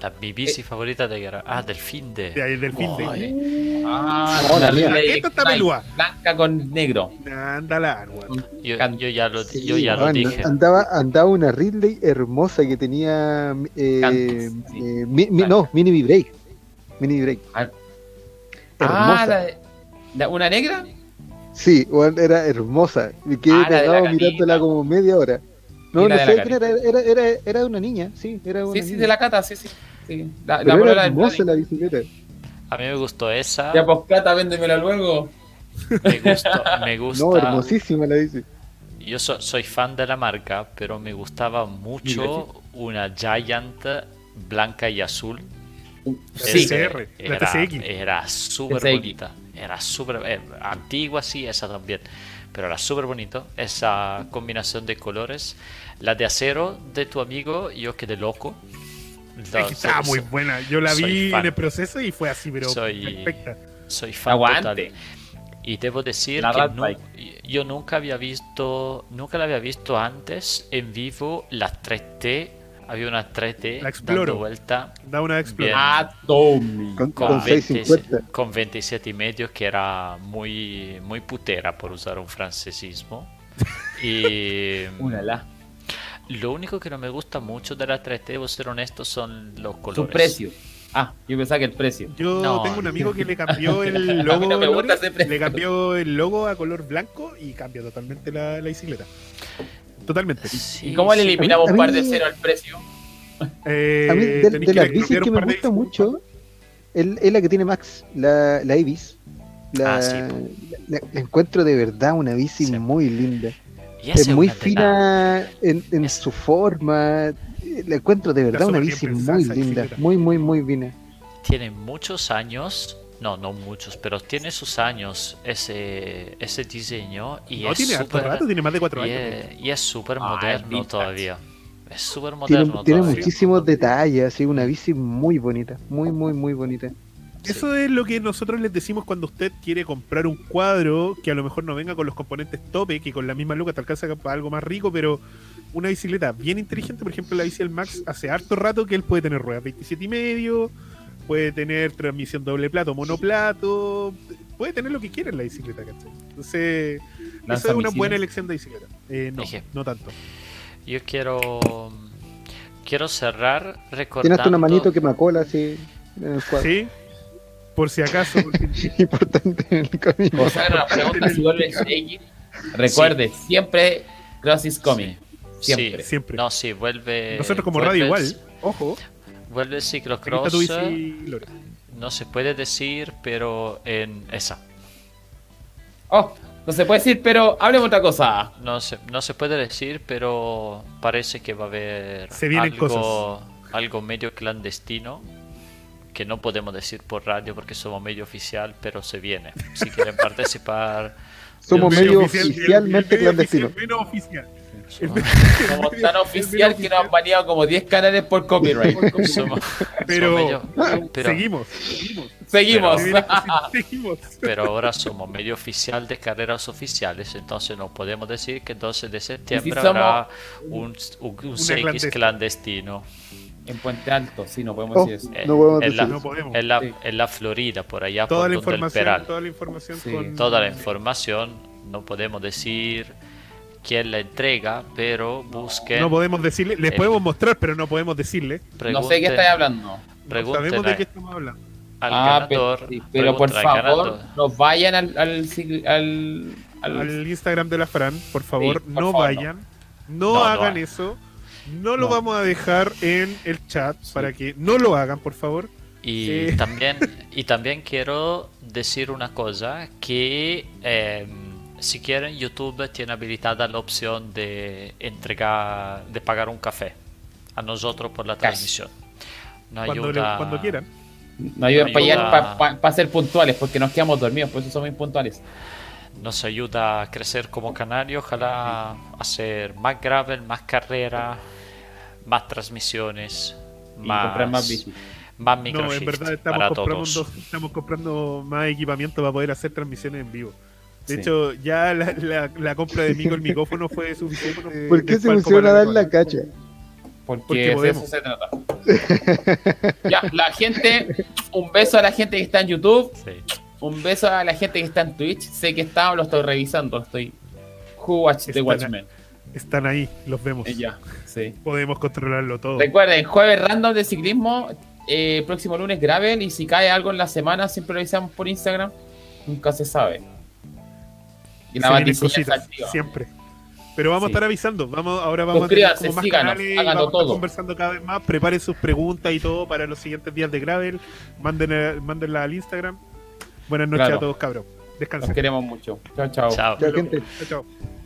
La mi bici favorita de Ah, del fin de. De ahí, del fin de. Ah, la Esta está pelúa. Blanca con negro. Ándala, yo, yo, ya lo, yo ya lo dije. Andaba, andaba una Ridley hermosa que tenía. Eh, eh, mi, no, mini break. Mini break. Ah, ah la, ¿una negra? Sí, era hermosa. Me quedé Ah, la la pegado mirándola como media hora. No, no la sé la quién era, era, era, era de una niña, sí, era una Sí, sí, niña. de la cata, sí, sí. sí. La, la Pero era del hermosa la bicicleta. A mí me gustó esa. Ya, pues cata, véndemela luego. Me gusta, me gusta. No, hermosísima la bici. Yo so- soy fan de la marca, pero me gustaba mucho una Giant blanca y azul. Sí, TCR, la era, TCX. era súper bonita. Era súper eh, antigua, sí, esa también. Pero era súper bonito. Esa combinación de colores. La de acero de tu amigo, yo quedé loco. Es No, que estaba soy- muy buena. Yo la vi fan. en el proceso y fue así, pero Soy- perfecta. Soy fan Aguante. total. Y debo decir La que nu- yo nunca había visto, nunca la había visto antes en vivo la 3T. Había una 3T La Exploro. dando vuelta Da una explosión. Bien. Ah. Con, con, con 20 650. con 27 y medio que era muy, muy putera por usar un francesismo. Y Una la. lo único que no me gusta mucho de la 3T, debo ser honesto, son los colores. Su precio. Ah, yo pensaba que el precio. Yo No. tengo un amigo que le cambió el A mí logo, no me gusta Lore, ese precio. le cambió el logo a color blanco y cambia totalmente la, la bicicleta. Totalmente. Sí, ¿Y cómo le eliminamos un par de cero al precio? Eh, A mí, de, de las bicis que me gusta mucho, es la que tiene Max, la, la Ibis. La, Ah, sí, po. la- la encuentro de verdad una bici Sí. muy linda. Es muy fina en, en Es- su forma. La encuentro de verdad una bici muy linda. Muy, muy, muy fina. tiene muchos años, no, no muchos, pero tiene sus años ese, ese diseño y No es tiene harto súper rato, tiene más de cuatro y años. es, y es súper Ah, moderno todavía. Es súper Tiene, moderno tiene todavía. muchísimos detalles, así, una bici muy bonita. Muy, muy, muy bonita. Sí. Eso es lo que nosotros les decimos cuando usted quiere comprar un cuadro que a lo mejor no venga con los componentes tope, que con la misma luca te alcanza para algo más rico, pero una bicicleta bien inteligente, por ejemplo la bici del Max, hace harto rato que él puede tener ruedas 27 y medio, puede tener transmisión doble plato, monoplato, puede tener lo que quiera en la bicicleta, ¿cachai? Entonces, eso es una buena elección de bicicleta. Eh, no, no tanto. Yo quiero quiero cerrar recordando hasta una manito que me acola así en el cuadro. Sí, por si acaso, porque Importante en el camino. O sea, una pregunta si vuelve. Recuerde, siempre Cross is coming. Sí, Siempre. Siempre. No, sí, vuelve nosotros como vuelve- radio igual, ojo, Vuelve está Ciclocross. tu bici, Lore. No se puede decir, pero en esa. Oh, no se puede decir, pero hablemos otra cosa. No se, no se puede decir, pero parece que va a haber Se vienen algo, algo medio clandestino que no podemos decir por radio porque somos medio oficial, pero se viene. Si quieren participar, Somos El medio oficial- el- el oficialmente medio clandestinos. oficial, menos oficial. El somos, Como tan oficial que nos han baneado como 10 canales por copyright. somos- Pero- somos pero, seguimos, seguimos. Cosita, seguimos. pero ahora somos medio oficial de carreras oficiales, entonces no podemos decir que el 12 de septiembre somos- habrá un, un, un CX clandestino. En Puente Alto, sí, no podemos Oh, decir eso. Eh, no podemos en, la, decir No podemos. en, la, Sí. en la Florida, por allá Toda por la donde el información, Peral. toda la información Sí. con Toda la información, no podemos decir quién la entrega, pero busquen. No podemos decirle, les El- podemos mostrar, pero no podemos decirle. No sé qué estáis hablando. No sabemos de qué estamos hablando. al ah, pero, ganador. sí, pero por favor, no vayan al, al, al, al- Al Instagram de la Fran, por favor, Sí, por no favor, vayan. No, hagan eso. No lo vamos a dejar en el chat para que no lo hagan, por favor. Y Eh. también y también quiero decir una cosa que eh, si quieren YouTube tiene habilitada la opción de entregar de pagar un café a nosotros por la transmisión. Cuando, le- ayuda- cuando quieran. nos ayudan para, ayuda- allá, para, ser puntuales, porque nos quedamos dormidos, por eso somos impuntuales. nos ayuda a crecer como canal y ojalá hacer más gravel, más carrera, más transmisiones, Y más, comprar más No, en verdad estamos para comprando, todos. estamos comprando más equipamiento para poder hacer transmisiones en vivo. De Sí. hecho, ya la, la- la compra de Mico el micrófono fue suficiente. de- ¿Por qué se pusieron a dar la la cacha? Porque, Porque de eso se trata. ya, la gente, un beso a la gente que está en YouTube, Sí. un beso a la gente que está en Twitch. Sé que está, lo estoy revisando, lo estoy. Who Watch the Están- Watchmen. Están ahí, los vemos. Eh, Ya, sí. Podemos controlarlo todo. Recuerden, jueves random de ciclismo, eh, próximo lunes gravel y si cae algo en la semana siempre lo avisamos por Instagram. Nunca se sabe. Y nada más vienen diseñar cositas, activa. siempre. Pero vamos a estar avisando. Vamos, ahora vamos a tener como más síganos, canales, vamos a estar todo. conversando cada vez más. Preparen sus preguntas y todo para los siguientes días de Gravel. Manden, eh, mándenla al Instagram. Buenas noches Claro. a todos. Los Descansen. queremos mucho. Chao, chao. Chao. Ya, gente. Chao, chao.